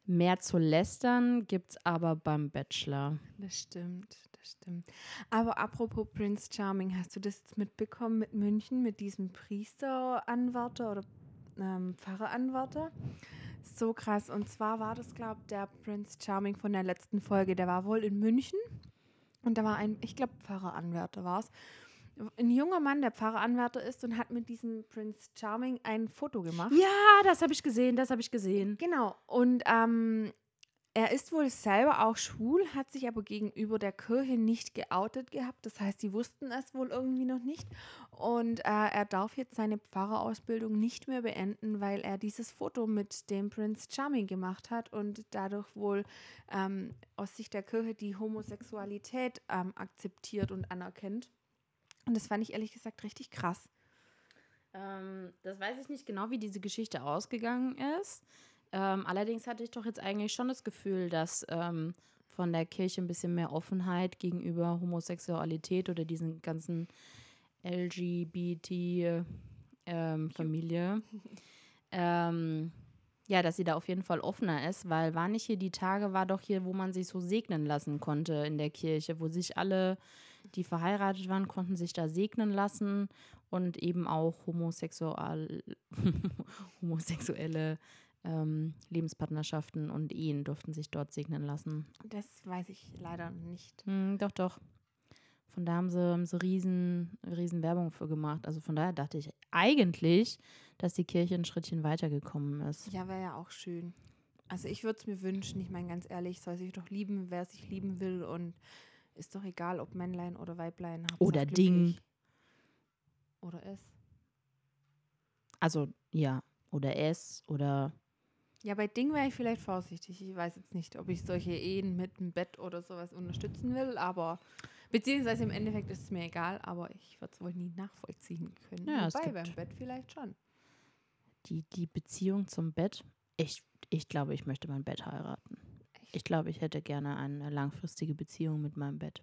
Mehr zu lästern gibt es aber beim Bachelor. Das stimmt, das stimmt. Aber apropos Prince Charming, hast du das jetzt mitbekommen mit München, mit diesem Priesteranwärter oder ähm, Pfarreranwärter? So krass. Und zwar war das, glaube ich, der Prince Charming von der letzten Folge. Der war wohl in München und da war ein, ich glaube, Pfarreranwärter war es. Ein junger Mann, der Pfarreranwärter ist und hat mit diesem Prince Charming ein Foto gemacht. Ja, das habe ich gesehen, das habe ich gesehen. Genau. Und ähm, er ist wohl selber auch schwul, hat sich aber gegenüber der Kirche nicht geoutet gehabt. Das heißt, sie wussten es wohl irgendwie noch nicht. Und äh, er darf jetzt seine Pfarrerausbildung nicht mehr beenden, weil er dieses Foto mit dem Prince Charming gemacht hat und dadurch wohl ähm, aus Sicht der Kirche die Homosexualität ähm, akzeptiert und anerkennt. Und das fand ich ehrlich gesagt richtig krass. Ähm, das weiß ich nicht genau, wie diese Geschichte ausgegangen ist. Ähm, allerdings hatte ich doch jetzt eigentlich schon das Gefühl, dass ähm, von der Kirche ein bisschen mehr Offenheit gegenüber Homosexualität oder diesen ganzen LGBT-Familie. ähm, ja, dass sie da auf jeden Fall offener ist, weil war nicht hier die Tage, war doch hier, wo man sich so segnen lassen konnte in der Kirche, wo sich alle, die verheiratet waren, konnten sich da segnen lassen und eben auch homosexual, homosexuelle ähm, Lebenspartnerschaften und Ehen durften sich dort segnen lassen. Das weiß ich leider nicht. Hm, doch, doch. Von da haben sie, haben sie riesen, riesen Werbung für gemacht. Also von daher dachte ich eigentlich, dass die Kirche ein Schrittchen weitergekommen ist. Ja, wäre ja auch schön. Also ich würde es mir wünschen, ich meine ganz ehrlich, soll sich doch lieben, wer sich lieben will und ist doch egal, ob Männlein oder Weiblein. Hauptsache Oder Ding. glücklich. Oder es. Also ja, oder es oder Ja, bei Ding wäre ich vielleicht vorsichtig. Ich weiß jetzt nicht, ob ich solche Ehen mit dem Bett oder sowas unterstützen will, aber beziehungsweise im Endeffekt ist es mir egal, aber ich würde es wohl nie nachvollziehen können. Ja, Wobei, beim Bett vielleicht schon. die, die Beziehung zum Bett. Ich, ich glaube, ich möchte mein Bett heiraten. Ich glaube, ich hätte gerne eine langfristige Beziehung mit meinem Bett.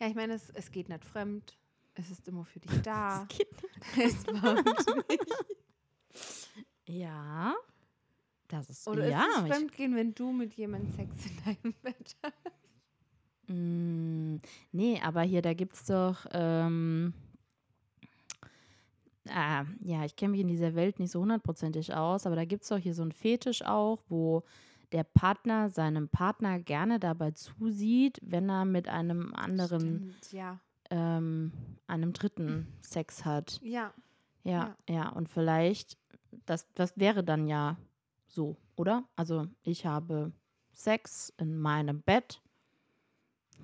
Ja, ich meine, es, es geht nicht fremd. Es ist immer für dich da. geht es wirkt nicht. Ja. Das ist Oder ja. ist es Fremdgehen, wenn du mit jemandem Sex in deinem Bett hast? Mm, nee, aber hier, da gibt es doch. Ähm, ah, ja, ich kenne mich in dieser Welt nicht so hundertprozentig aus, aber da gibt es doch hier so einen Fetisch auch, wo der Partner seinem Partner gerne dabei zusieht, wenn er mit einem anderen, Stimmt, ja. ähm, einem Dritten Sex hat. Ja. Ja, ja, und vielleicht, das, das wäre dann ja so, oder? Also ich habe Sex in meinem Bett.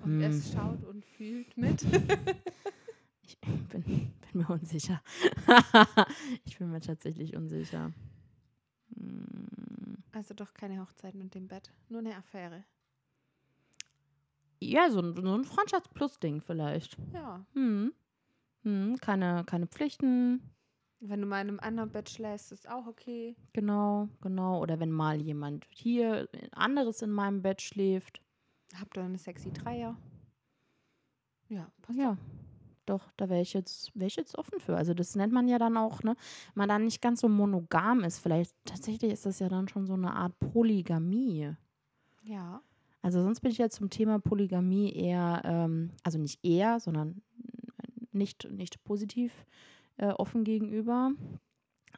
Und Hm. es schaut und fühlt mit. Ich bin, bin mir unsicher. ich bin mir tatsächlich unsicher. Hm. Also doch keine Hochzeit mit dem Bett. Nur eine Affäre. Ja, so ein, so ein Freundschafts-Plus-Ding vielleicht. Ja. Hm. Hm. Keine, keine Pflichten. Wenn du mal in einem anderen Bett schläfst, ist auch okay. Genau, genau. Oder wenn mal jemand hier anderes in meinem Bett schläft. Habt ihr eine sexy Dreier? Ja, passt Ja, doch, da wäre ich, jetzt, wär ich jetzt offen für. Also das nennt man ja dann auch, ne, wenn man dann nicht ganz so monogam ist. Vielleicht tatsächlich ist das ja dann schon so eine Art Polygamie. Ja. Also sonst bin ich ja zum Thema Polygamie eher, ähm, also nicht eher, sondern nicht, nicht positiv äh, offen gegenüber.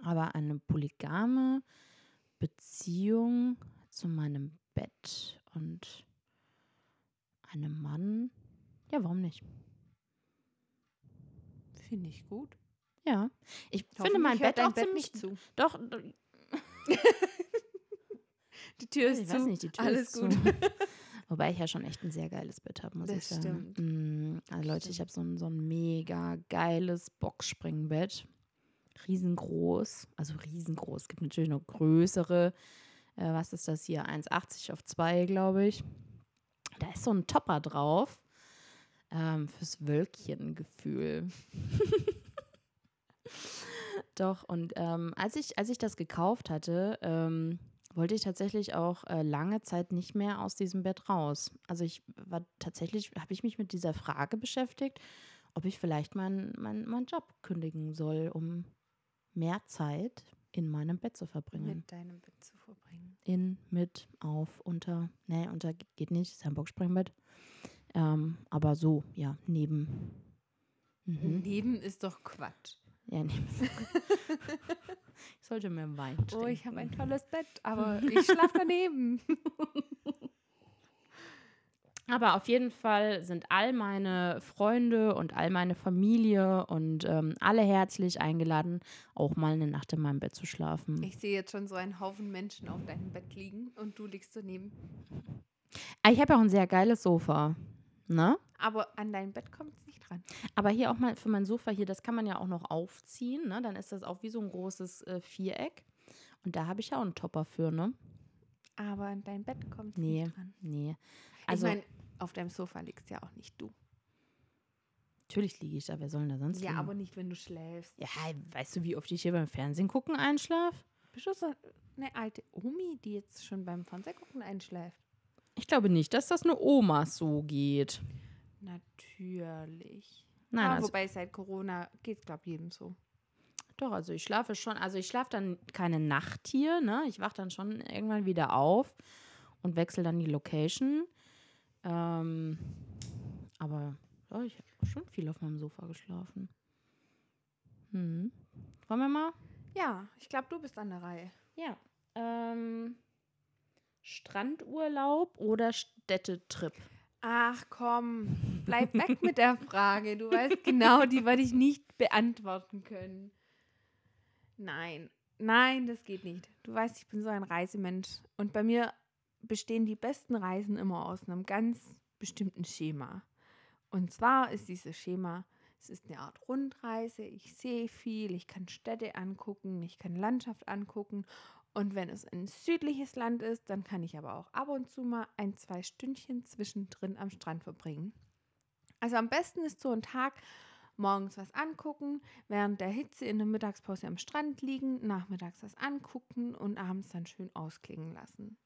Aber eine polygame Beziehung zu meinem Bett und einem Mann, ja, warum nicht? Finde ich gut. Ja, ich finde mein Bett auch ziemlich, nicht zu. doch, Die Tür ist ich zu. weiß nicht, die Tür Alles ist gut. zu. Wobei ich ja schon echt ein sehr geiles Bett habe, muss Das ich sagen. stimmt. Mm, also Leute, ich habe so ein, so ein mega geiles Boxspringbett. Riesengroß. Also riesengroß. Es gibt natürlich noch größere. Äh, was ist das hier? 1,80 auf 2, glaube ich. Da ist so ein Topper drauf. Ähm, fürs Wölkchengefühl. Doch, und ähm, als, ich, als ich das gekauft hatte, ähm, wollte ich tatsächlich auch äh, lange Zeit nicht mehr aus diesem Bett raus. Also ich war tatsächlich, habe ich mich mit dieser Frage beschäftigt, ob ich vielleicht meinen mein, meinen Job kündigen soll, um mehr Zeit in meinem Bett zu verbringen. Mit deinem Bett zu verbringen. In, mit, auf, unter. Nee, unter geht nicht, ist ein Boxspringbett. Ähm, aber so, ja, neben. Mhm. Neben ist doch Quatsch. Ja, neben. ich sollte mehr Wein trinken. Oh, ich habe ein tolles Bett, aber ich schlafe daneben. Aber auf jeden Fall sind all meine Freunde und all meine Familie und ähm, alle herzlich eingeladen, auch mal eine Nacht in meinem Bett zu schlafen. Ich sehe jetzt schon so einen Haufen Menschen auf deinem Bett liegen und du liegst daneben. Ah, Ich habe ja auch ein sehr geiles Sofa. Ne? Aber an dein Bett kommt es nicht dran. Aber hier auch mal für mein Sofa hier, das kann man ja auch noch aufziehen. Ne? Dann ist das auch wie so ein großes äh, Viereck. Und da habe ich ja auch einen Topper für, ne? Aber an dein Bett kommt es Nee. nicht dran. Nee. Also, ich meine, auf deinem Sofa liegst ja auch nicht du. natürlich liege ich da. Wer soll denn da sonst Ja, liegen? aber nicht, wenn du schläfst. Ja, weißt du, wie oft ich hier beim Fernsehen gucken einschlafe? Bist du so eine alte Omi, die jetzt schon beim Fernsehgucken einschläft? Ich glaube nicht, dass das eine Oma so geht. Natürlich. Nein, ah, also, wobei seit Corona geht es, glaube ich, jedem so. doch, also ich schlafe schon, also ich schlafe dann keine Nacht hier, ne? Ich wache dann schon irgendwann wieder auf und wechsle dann die Location. Ähm, aber ja, ich habe schon viel auf meinem Sofa geschlafen. Hm. Wollen wir mal? Ja, ich glaube, du bist an der Reihe. Ja. Ähm, Strandurlaub oder Städtetrip? Ach komm, bleib weg mit der Frage. Du weißt genau, die werde ich nicht beantworten können. Nein, nein, das geht nicht. Du weißt, ich bin so ein Reisemensch. Und bei mir bestehen die besten Reisen immer aus einem ganz bestimmten Schema. Und zwar ist dieses Schema, es ist eine Art Rundreise. Ich sehe viel, ich kann Städte angucken, ich kann Landschaft angucken. Und wenn es ein südliches Land ist, dann kann ich aber auch ab und zu mal ein, zwei Stündchen zwischendrin am Strand verbringen. Also am besten ist so ein Tag morgens was angucken, während der Hitze in der Mittagspause am Strand liegen, nachmittags was angucken und abends dann schön ausklingen lassen.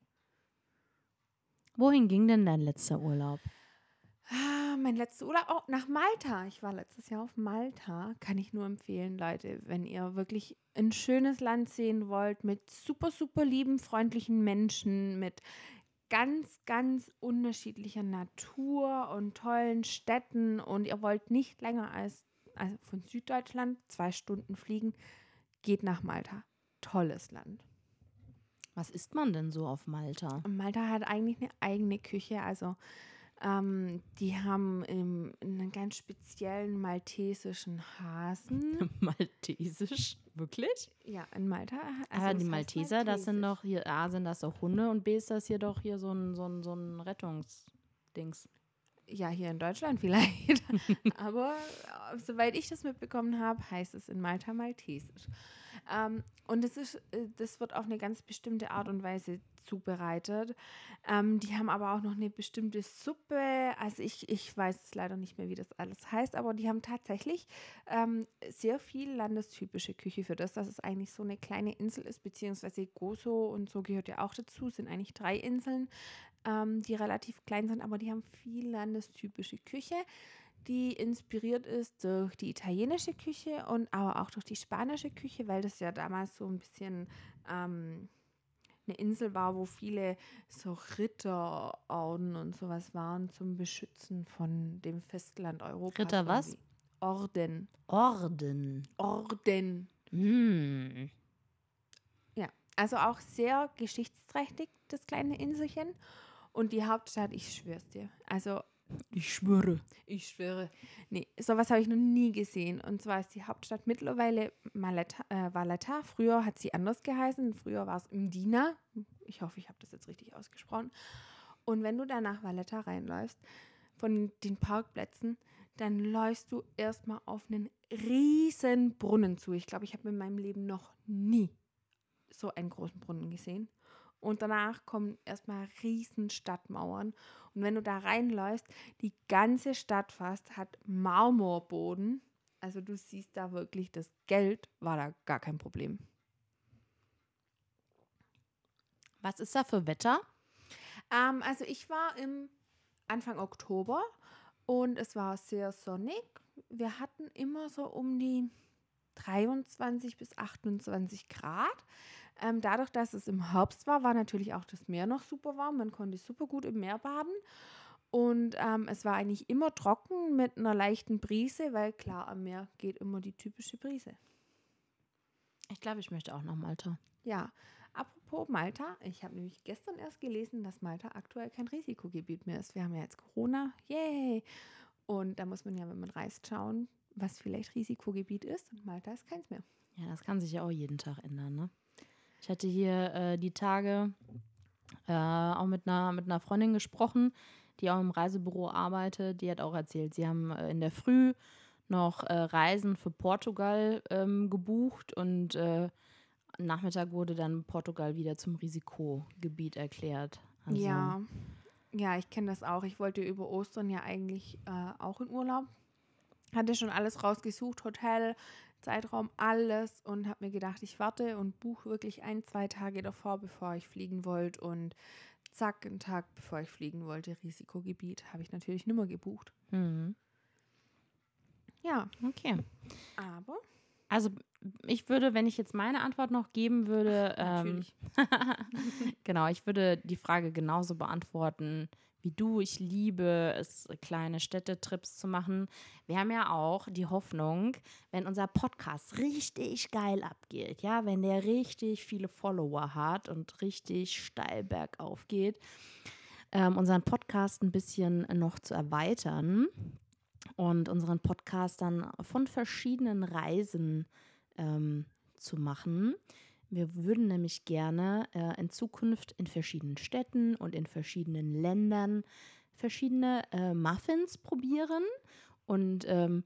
Wohin ging denn dein letzter Urlaub? Ah, mein letzter Urlaub, oh, nach Malta. Ich war letztes Jahr auf Malta. Kann ich nur empfehlen, Leute, wenn ihr wirklich ein schönes Land sehen wollt, mit super, super lieben, freundlichen Menschen, mit ganz, ganz unterschiedlicher Natur und tollen Städten und ihr wollt nicht länger als also von Süddeutschland zwei Stunden fliegen, geht nach Malta. Tolles Land. Was isst man denn so auf Malta? Malta hat eigentlich eine eigene Küche, also ähm, die haben im, einen ganz speziellen maltesischen Hasen. Maltesisch? Wirklich? Ja, in Malta. Also Aber die Malteser, das sind doch hier, A, sind das auch Hunde und B, ist das hier doch hier so ein, so ein, so ein Rettungsdings. Ja, hier in Deutschland vielleicht. Aber äh, soweit ich das mitbekommen habe, heißt es in Malta Maltesisch. Ähm, und das, ist, äh, das wird auf eine ganz bestimmte Art und Weise zubereitet. Ähm, die haben aber auch noch eine bestimmte Suppe. Also ich, ich weiß leider nicht mehr, wie das alles heißt, aber die haben tatsächlich ähm, sehr viel landestypische Küche für das, dass es eigentlich so eine kleine Insel ist, beziehungsweise Gozo und so gehört ja auch dazu, sind eigentlich drei Inseln, ähm, die relativ klein sind, aber die haben viel landestypische Küche die inspiriert ist durch die italienische Küche und aber auch durch die spanische Küche, weil das ja damals so ein bisschen ähm, eine Insel war, wo viele so Ritterorden und sowas waren zum Beschützen von dem Festland Europa. Ritter was? Orden. Orden. Orden. Mm. Ja, also auch sehr geschichtsträchtig, das kleine Inselchen. Und die Hauptstadt, ich schwör's dir. Also ich schwöre. Ich schwöre. Nee, sowas habe ich noch nie gesehen. Und zwar ist die Hauptstadt mittlerweile Maleta, äh, Valletta. Früher hat sie anders geheißen. Früher war es Mdina. Ich hoffe, ich habe das jetzt richtig ausgesprochen. Und wenn du da nach Valletta reinläufst, von den Parkplätzen, dann läufst du erstmal auf einen riesen Brunnen zu. Ich glaube, ich habe in meinem Leben noch nie so einen großen Brunnen gesehen. Und danach kommen erstmal riesen Stadtmauern. Und wenn du da reinläufst, die ganze Stadt fast hat Marmorboden. Also du siehst da wirklich, das Geld war da gar kein Problem. Was ist da für Wetter? Ähm, also ich war im Anfang Oktober und es war sehr sonnig. Wir hatten immer so um die 23 bis 28 Grad. Ähm, dadurch, dass es im Herbst war, war natürlich auch das Meer noch super warm. Man konnte super gut im Meer baden. Und ähm, es war eigentlich immer trocken mit einer leichten Brise, weil klar, am Meer geht immer die typische Brise. Ich glaube, ich möchte auch nach Malta. Ja, apropos Malta, ich habe nämlich gestern erst gelesen, dass Malta aktuell kein Risikogebiet mehr ist. Wir haben ja jetzt Corona, yay! Und da muss man ja, wenn man reist, schauen, was vielleicht Risikogebiet ist. Und Malta ist keins mehr. Ja, das kann sich ja auch jeden Tag ändern, ne? Ich hatte hier äh, die Tage äh, auch mit einer, mit einer Freundin gesprochen, die auch im Reisebüro arbeitet. Die hat auch erzählt, sie haben äh, in der Früh noch äh, Reisen für Portugal ähm, gebucht und äh, Nachmittag wurde dann Portugal wieder zum Risikogebiet erklärt. Also ja, ja, ich kenne das auch. Ich wollte über Ostern ja eigentlich äh, auch in Urlaub. Hatte schon alles rausgesucht, Hotel, Zeitraum, alles und habe mir gedacht, ich warte und buche wirklich ein, zwei Tage davor, bevor ich fliegen wollte und zack, einen Tag bevor ich fliegen wollte, Risikogebiet, habe ich natürlich nimmer gebucht. Mhm. Ja. Okay. Aber? Also ich würde, wenn ich jetzt meine Antwort noch geben würde, ähm, genau, ich würde die Frage genauso beantworten wie du. Ich liebe es, kleine Städtetrips zu machen. Wir haben ja auch die Hoffnung, wenn unser Podcast richtig geil abgeht, ja, wenn der richtig viele Follower hat und richtig steil bergauf geht, ähm, unseren Podcast ein bisschen noch zu erweitern und unseren Podcast dann von verschiedenen Reisen ähm, zu machen. Wir würden nämlich gerne äh, in Zukunft in verschiedenen Städten und in verschiedenen Ländern verschiedene äh, Muffins probieren und ähm,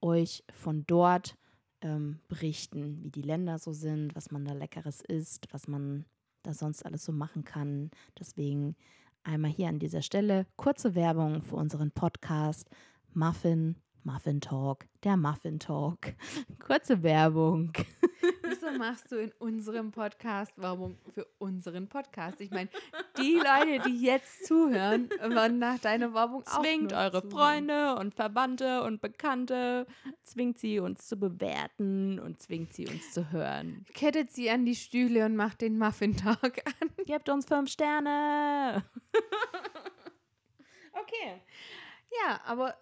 euch von dort ähm, berichten, wie die Länder so sind, was man da leckeres isst, was man da sonst alles so machen kann. Deswegen einmal hier an dieser Stelle kurze Werbung für unseren Podcast Muffin Muffin Talk, der Muffin Talk. Kurze Werbung. Wieso machst du in unserem Podcast Werbung für unseren Podcast? Ich meine, die Leute, die jetzt zuhören, werden nach deiner Werbung auch Zwingt eure zuhören. Freunde und Verwandte und Bekannte, zwingt sie uns zu bewerten und zwingt sie uns zu hören. Kettet sie an die Stühle und macht den Muffintag an. Gebt uns fünf Sterne. okay. Ja, aber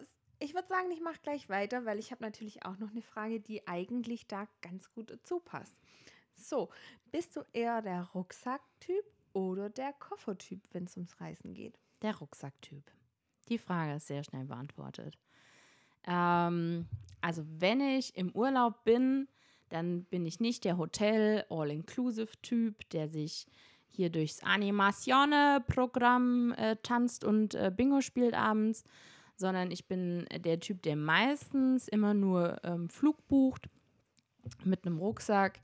ich würde sagen, ich mache gleich weiter, weil ich habe natürlich auch noch eine Frage, die eigentlich da ganz gut dazu passt. So, bist du eher der Rucksacktyp oder der Koffertyp, wenn es ums Reisen geht? Der Rucksacktyp. Die Frage ist sehr schnell beantwortet. Ähm, also wenn ich im Urlaub bin, dann bin ich nicht der Hotel All-Inclusive-Typ, der sich hier durchs Animazione-Programm äh, tanzt und äh, Bingo spielt abends, sondern ich bin der Typ, der meistens immer nur ähm, Flug bucht mit einem Rucksack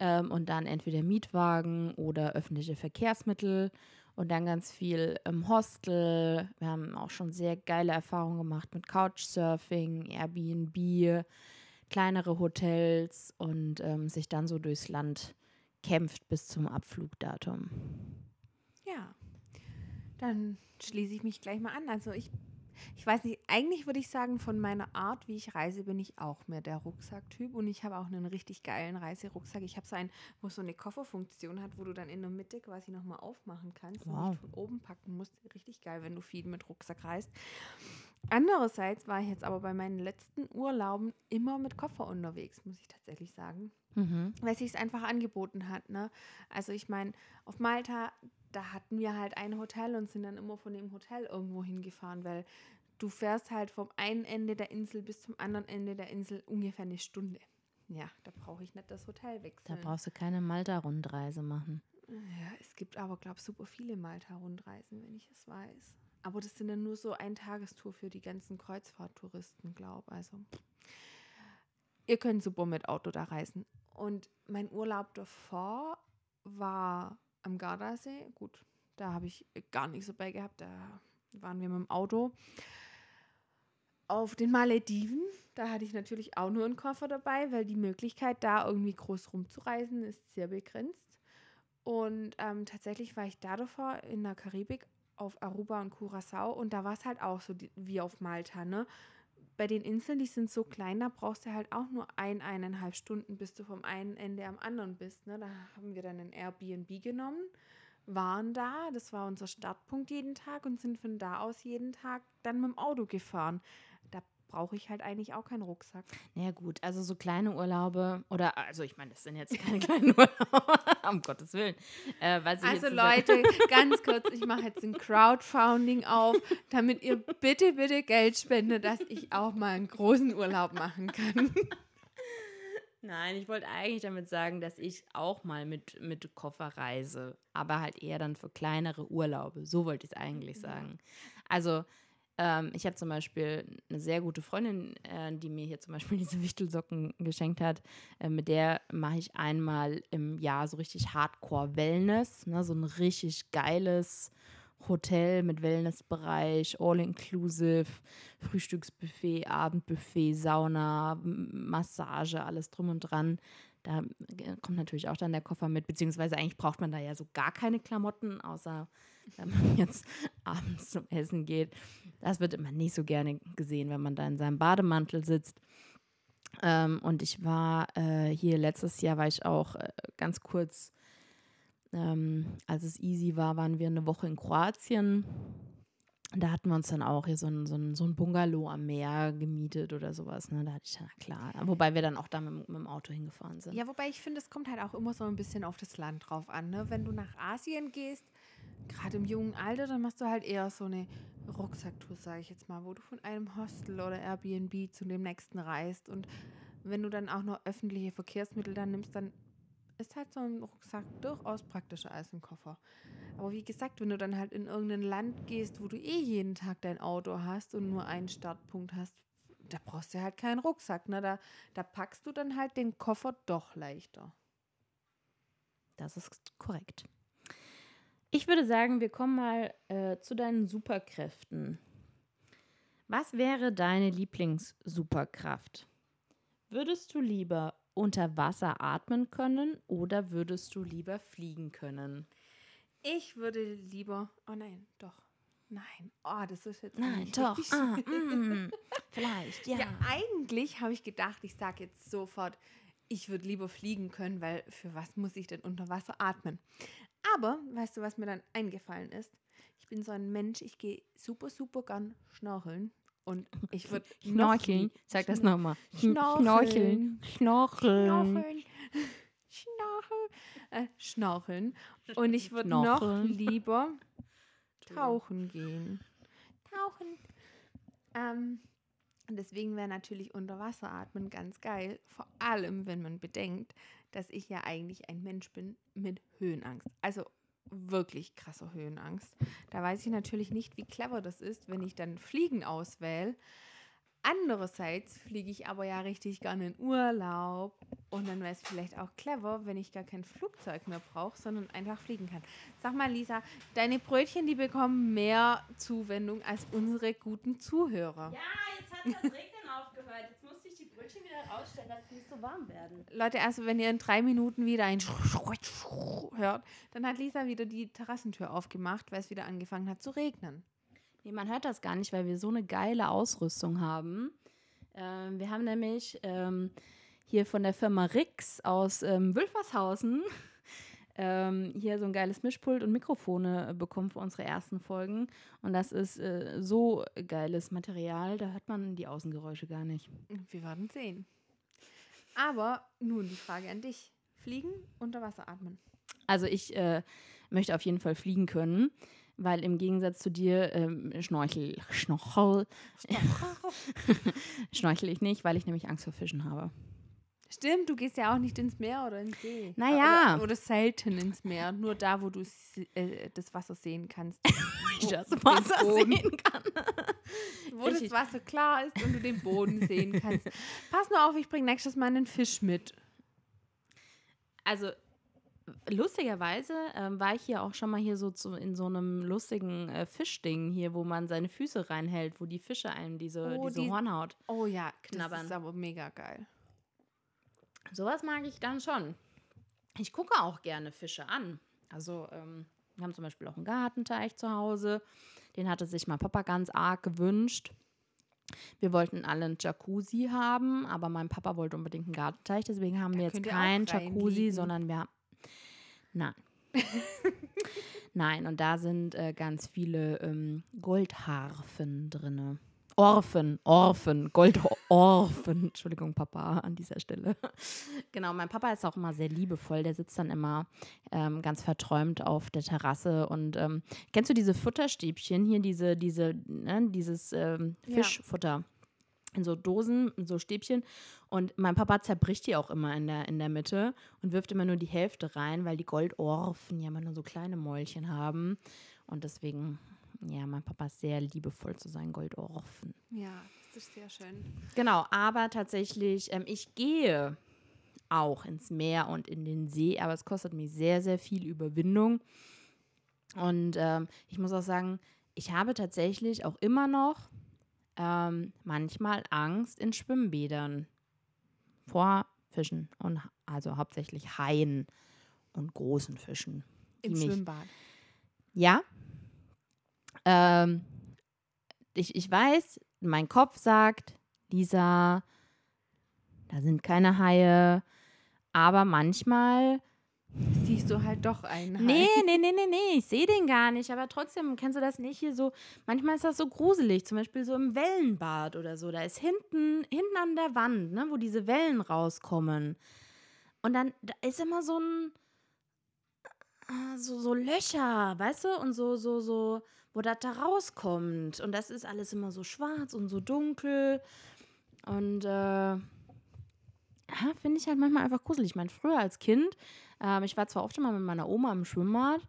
ähm, und dann entweder Mietwagen oder öffentliche Verkehrsmittel und dann ganz viel im Hostel. Wir haben auch schon sehr geile Erfahrungen gemacht mit Couchsurfing, Airbnb, kleinere Hotels und ähm, sich dann so durchs Land kämpft bis zum Abflugdatum. Ja, dann schließe ich mich gleich mal an. Also ich, ich weiß nicht, eigentlich würde ich sagen, von meiner Art, wie ich reise, bin ich auch mehr der Rucksacktyp und ich habe auch einen richtig geilen Reiserucksack. Ich habe so einen, wo so eine Kofferfunktion hat, wo du dann in der Mitte quasi nochmal aufmachen kannst und Wow. nicht von oben packen musst. Richtig geil, wenn du viel mit Rucksack reist. Andererseits war ich jetzt aber bei meinen letzten Urlauben immer mit Koffer unterwegs, muss ich tatsächlich sagen Mhm. weil sich es einfach angeboten hat. Ne? Also ich meine, auf Malta, da hatten wir halt ein Hotel und sind dann immer von dem Hotel irgendwo hingefahren, weil du fährst halt vom einen Ende der Insel bis zum anderen Ende der Insel ungefähr eine Stunde. Ja, da brauche ich nicht das Hotel Da wechseln. brauchst du keine Malta-Rundreise machen. ja, es gibt aber, glaube ich, super viele Malta-Rundreisen, wenn ich es weiß. Aber das sind dann nur so ein Tagestour für die ganzen Kreuzfahrttouristen, glaube Also ihr könnt super mit Auto da reisen. Und mein Urlaub davor war am Gardasee. Gut, da habe ich gar nichts dabei gehabt. Da waren wir mit dem Auto. Auf den Malediven, da hatte ich natürlich auch nur einen Koffer dabei, weil die Möglichkeit, da irgendwie groß rumzureisen, ist sehr begrenzt. Und ähm, tatsächlich war ich da davor in der Karibik auf Aruba und Curacao und da war es halt auch so die, wie auf Malta, ne? Bei den Inseln, die sind so klein, da brauchst du halt auch nur ein, eineinhalb Stunden, bis du vom einen Ende am anderen bist. Ne? Da haben wir dann ein Airbnb genommen, waren da, das war unser Startpunkt jeden Tag und sind von da aus jeden Tag dann mit dem Auto gefahren. Brauche ich halt eigentlich auch keinen Rucksack. Ja gut, also so kleine Urlaube oder also ich meine, das sind jetzt keine kleinen Urlaube, um Gottes Willen. Äh, Also Leute, ganz kurz, ich mache jetzt ein Crowdfunding auf, damit ihr bitte, bitte Geld spendet, dass ich auch mal einen großen Urlaub machen kann. Nein, ich wollte eigentlich damit sagen, dass ich auch mal mit, mit Koffer reise, aber halt eher dann für kleinere Urlaube. So wollte ich es eigentlich sagen. Also, ähm, ich habe zum Beispiel eine sehr gute Freundin, äh, die mir hier zum Beispiel diese Wichtelsocken geschenkt hat. Äh, mit der mache ich einmal im Jahr so richtig Hardcore-Wellness, ne? so ein richtig geiles Hotel mit Wellnessbereich, all-inclusive, Frühstücksbuffet, Abendbuffet, Sauna, Massage, alles drum und dran. Da äh, kommt natürlich auch dann der Koffer mit, beziehungsweise eigentlich braucht man da ja so gar keine Klamotten, außer wenn man jetzt abends zum Essen geht. Das wird immer nicht so gerne gesehen, wenn man da in seinem Bademantel sitzt. Ähm, und ich war äh, hier letztes Jahr, war ich auch äh, ganz kurz, ähm, als es easy war, waren wir eine Woche in Kroatien. Da hatten wir uns dann auch hier so ein, so ein, so ein Bungalow am Meer gemietet oder sowas. Ne? Da hatte ich dann, na klar. Wobei wir dann auch da mit, mit dem Auto hingefahren sind. Ja, wobei ich finde, es kommt halt auch immer so ein bisschen auf das Land drauf an. Ne? Wenn du nach Asien gehst, gerade im jungen Alter, dann machst du halt eher so eine Rucksacktour, sage ich jetzt mal, wo du von einem Hostel oder Airbnb zu dem nächsten reist. Und wenn du dann auch noch öffentliche Verkehrsmittel dann nimmst, dann ist halt so ein Rucksack durchaus praktischer als ein Koffer. Aber wie gesagt, wenn du dann halt in irgendein Land gehst, wo du eh jeden Tag dein Auto hast und nur einen Startpunkt hast, da brauchst du halt keinen Rucksack. Ne? Da, da packst du dann halt den Koffer doch leichter. Das ist korrekt. Ich würde sagen, wir kommen mal äh, zu deinen Superkräften. Was wäre deine Lieblingssuperkraft? Würdest du lieber unter Wasser atmen können oder würdest du lieber fliegen können? Ich würde lieber. Oh nein, doch. Nein. Oh, das ist jetzt. Nein, doch. Ah, mm, vielleicht, ja. Ja, eigentlich habe ich gedacht, ich sage jetzt sofort, ich würde lieber fliegen können, weil für was muss ich denn unter Wasser atmen? Aber, weißt du, was mir dann eingefallen ist? Ich bin so ein Mensch, ich gehe super, super gern schnorcheln. Und ich würde Schnorcheln. Sag das nochmal. Schnorcheln. Schnorcheln. Schnorcheln. Schnorcheln. Äh, schnorcheln. Und ich würde noch lieber tauchen gehen. Tauchen. Ähm, und deswegen wäre natürlich Unterwasseratmen ganz geil. Vor allem, wenn man bedenkt, dass ich ja eigentlich ein Mensch bin mit Höhenangst. Also wirklich krasser Höhenangst. Da weiß ich natürlich nicht, wie clever das ist, wenn ich dann Fliegen auswähle. Andererseits fliege ich aber ja richtig gerne in Urlaub und dann wäre es vielleicht auch clever, wenn ich gar kein Flugzeug mehr brauche, sondern einfach fliegen kann. Sag mal, Lisa, deine Brötchen, die bekommen mehr Zuwendung als unsere guten Zuhörer. Ja, jetzt hat das Regnen aufgehört. Jetzt Brötchen wieder rausstellen, dass sie nicht so warm werden. Leute, also wenn ihr in drei Minuten wieder ein hört, dann hat Lisa wieder die Terrassentür aufgemacht, weil es wieder angefangen hat zu regnen. Nee, man hört das gar nicht, weil wir so eine geile Ausrüstung haben. Ähm, wir haben nämlich ähm, hier von der Firma Rix aus ähm, Wülfershausen ähm, hier so ein geiles Mischpult und Mikrofone äh, bekommen für unsere ersten Folgen. Und das ist äh, so geiles Material, da hört man die Außengeräusche gar nicht. Wir werden sehen. Aber nun die Frage an dich. Fliegen, unter Wasser atmen. Also ich äh, möchte auf jeden Fall fliegen können, weil im Gegensatz zu dir ähm, schnorchel, schnorchel, schnorchel ich nicht, weil ich nämlich Angst vor Fischen habe. Stimmt, du gehst ja auch nicht ins Meer oder ins See. Naja. Oder, oder selten ins Meer. Nur da, wo du äh, das Wasser sehen kannst. ich das Wasser sehen kann. Wo das Richtig. Wasser klar ist und du den Boden sehen kannst. Pass nur auf, ich bringe nächstes Mal einen Fisch mit. Also lustigerweise ähm, war ich hier auch schon mal hier so zu, in so einem lustigen äh, Fischding hier, wo man seine Füße reinhält, wo die Fische einem diese, Oh, diese die- Hornhaut. Oh ja, das Knabbern. ist aber mega geil. Sowas mag ich dann schon. Ich gucke auch gerne Fische an. Also ähm, wir haben zum Beispiel auch einen Gartenteich zu Hause. Den hatte sich mein Papa ganz arg gewünscht. Wir wollten alle einen Jacuzzi haben, aber mein Papa wollte unbedingt einen Gartenteich. Deswegen haben Da wir jetzt keinen Jacuzzi, sondern wir haben. Nein. Nein, und da sind äh, ganz viele ähm, Goldharfen drinne. Orphen, Orphen, Goldorphen. Entschuldigung, Papa, an dieser Stelle. Genau, mein Papa ist auch immer sehr liebevoll. Der sitzt dann immer ähm, ganz verträumt auf der Terrasse. Und ähm, kennst du diese Futterstäbchen hier, diese, diese, ne, dieses ähm, Ja. Fischfutter? In so Dosen, in so Stäbchen. Und mein Papa zerbricht die auch immer in der, in der Mitte und wirft immer nur die Hälfte rein, weil die Goldorphen ja immer nur so kleine Mäulchen haben. Und deswegen, ja, mein Papa ist sehr liebevoll zu seinen Goldorphen. Ja, das ist sehr schön. Genau, aber tatsächlich, ähm, ich gehe auch ins Meer und in den See, aber es kostet mich sehr, sehr viel Überwindung. Und ähm, ich muss auch sagen, ich habe tatsächlich auch immer noch ähm, manchmal Angst in Schwimmbädern vor Fischen und also hauptsächlich Haien und großen Fischen. Im Schwimmbad. ja. Ähm, ich, ich weiß, mein Kopf sagt, Lisa, da sind keine Haie. Aber manchmal. Siehst du halt doch einen. Hai. Nee, nee, nee, nee, nee, ich sehe den gar nicht. Aber trotzdem, kennst du das nicht hier so? Manchmal ist das so gruselig. Zum Beispiel so im Wellenbad oder so. Da ist hinten, hinten an der Wand, ne, wo diese Wellen rauskommen. Und dann da ist immer so ein. ah, So, so Löcher, weißt du? Und so, so, so, wo das da rauskommt. Und das ist alles immer so schwarz und so dunkel. Und äh, finde ich halt manchmal einfach gruselig. Ich meine, früher als Kind, ähm, ich war zwar oft immer mit meiner Oma im Schwimmbad,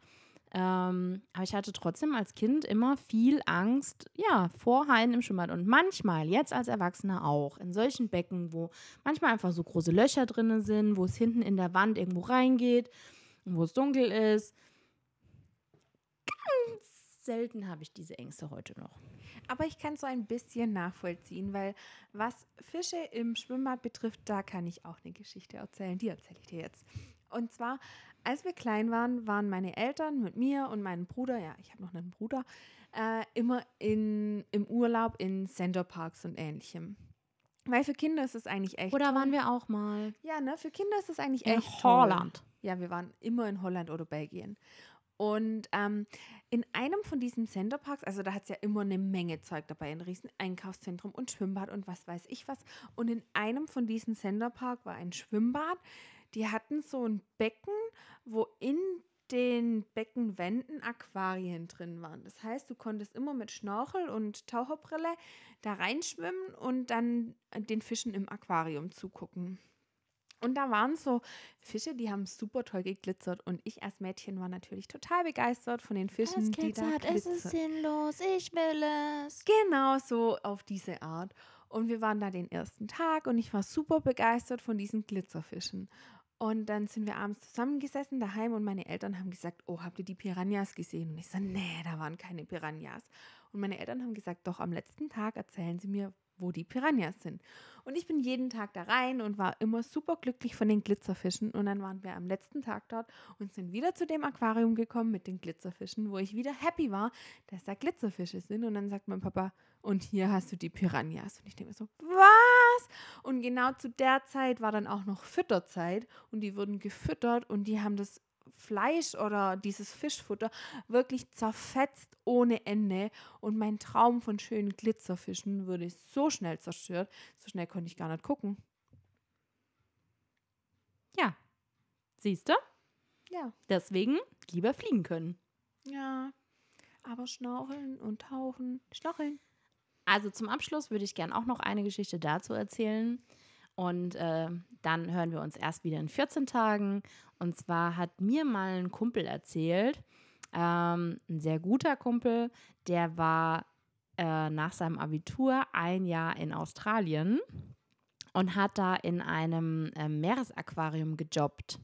ähm, aber ich hatte trotzdem als Kind immer viel Angst, ja, vor Haien im Schwimmbad. Und manchmal, jetzt als Erwachsener auch, in solchen Becken, wo manchmal einfach so große Löcher drin sind, wo es hinten in der Wand irgendwo reingeht, wo es dunkel ist. Selten habe ich diese Ängste heute noch. Aber ich kann es so ein bisschen nachvollziehen, weil was Fische im Schwimmbad betrifft, da kann ich auch eine Geschichte erzählen. Die erzähle ich dir jetzt. Und zwar, als wir klein waren, waren meine Eltern mit mir und meinem Bruder, ja, ich habe noch einen Bruder, äh, immer in, im Urlaub in Centerparks und ähnlichem. Weil für Kinder ist es eigentlich echt. Oder toll. waren wir auch mal Ja, ne, für Kinder ist es eigentlich in echt. toll. Holland? Ja, wir waren immer in Holland oder Belgien. Und ähm, in einem von diesen Centerparks, also da hat es ja immer eine Menge Zeug dabei, ein riesen Einkaufszentrum und Schwimmbad und was weiß ich was. Und in einem von diesen Centerpark war ein Schwimmbad. Die hatten so ein Becken, wo in den Beckenwänden Aquarien drin waren. Das heißt, du konntest immer mit Schnorchel und Taucherbrille da reinschwimmen und dann den Fischen im Aquarium zugucken. Und da waren so Fische, die haben super toll geglitzert. Und ich als Mädchen war natürlich total begeistert von den Fischen, die da glitzern. sinnlos, ich will es. Genau so auf diese Art. Und wir waren da den ersten Tag und ich war super begeistert von diesen Glitzerfischen. Und dann sind wir abends zusammengesessen daheim und meine Eltern haben gesagt, oh, habt ihr die Piranhas gesehen? Und ich so, nee, da waren keine Piranhas. Und meine Eltern haben gesagt, doch, am letzten Tag erzählen sie mir, wo die Piranhas sind. Und ich bin jeden Tag da rein und war immer super glücklich von den Glitzerfischen. Und dann waren wir am letzten Tag dort und sind wieder zu dem Aquarium gekommen mit den Glitzerfischen, wo ich wieder happy war, dass da Glitzerfische sind. Und dann sagt mein Papa, und hier hast du die Piranhas. Und ich denke mir so, was? Und genau zu der Zeit war dann auch noch Fütterzeit und die wurden gefüttert und die haben das Fleisch oder dieses Fischfutter wirklich zerfetzt ohne Ende. Und mein Traum von schönen Glitzerfischen wurde so schnell zerstört. So schnell konnte ich gar nicht gucken. Ja. Siehst du? Ja. Deswegen lieber fliegen können. Ja. Aber schnorcheln und tauchen. Schnorcheln. Also zum Abschluss würde ich gerne auch noch eine Geschichte dazu erzählen. Und äh, dann hören wir uns erst wieder in 14 Tagen. Und zwar hat mir mal ein Kumpel erzählt, ähm, ein sehr guter Kumpel, der war äh, nach seinem Abitur ein Jahr in Australien und hat da in einem äh, Meeresaquarium gejobbt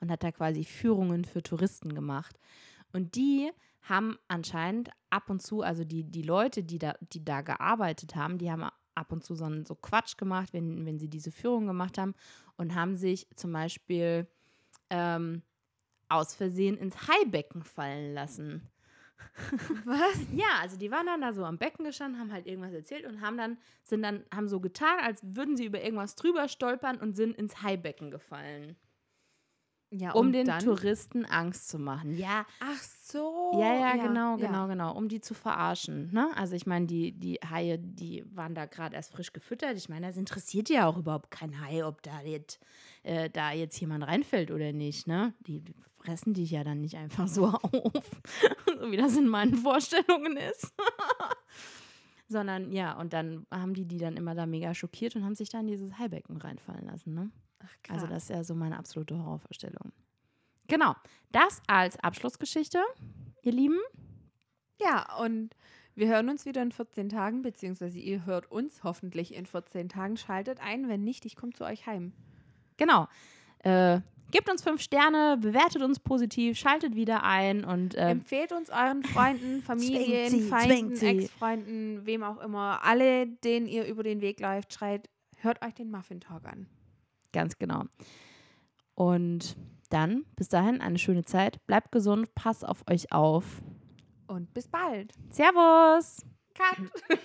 und hat da quasi Führungen für Touristen gemacht. Und die haben anscheinend ab und zu, also die, die Leute, die da, die da gearbeitet haben, die haben ab und zu so, so Quatsch gemacht, wenn, wenn sie diese Führung gemacht haben und haben sich zum Beispiel ähm, aus Versehen ins Haibecken fallen lassen. Was? Ja, also die waren dann da so am Becken gestanden, haben halt irgendwas erzählt und haben dann, sind dann, haben so getan, als würden sie über irgendwas drüber stolpern und sind ins Haibecken gefallen. Ja, Um den dann? Touristen Angst zu machen. Ja, Ach so. ja, ja, genau, ja. genau, genau. Um die zu verarschen. Ne? Also ich meine, die, die Haie, die waren da gerade erst frisch gefüttert. Ich meine, das interessiert ja auch überhaupt kein Hai, ob da jetzt, äh, da jetzt jemand reinfällt oder nicht. Ne? Die fressen dich ja dann nicht einfach so auf, so wie das in meinen Vorstellungen ist. Sondern ja, und dann haben die die dann immer da mega schockiert und haben sich dann in dieses Haibecken reinfallen lassen. Ne? Ach. Also das ist ja so meine absolute Horrorvorstellung. Genau, das als Abschlussgeschichte, ihr Lieben. Ja, und wir hören uns wieder in 14 Tagen, beziehungsweise ihr hört uns hoffentlich in 14 Tagen. Schaltet ein, wenn nicht, ich komme zu euch heim. Genau. Äh, gebt uns fünf Sterne, bewertet uns positiv, schaltet wieder ein und äh, Empfehlt uns euren Freunden, Familien, sie, Feinden. Ex-Freunden, wem auch immer, alle, denen ihr über den Weg läuft, schreit, hört euch den Muffin Talk an. Ganz genau. Und dann bis dahin eine schöne Zeit. Bleibt gesund, passt auf euch auf. Und bis bald. Servus! Cut.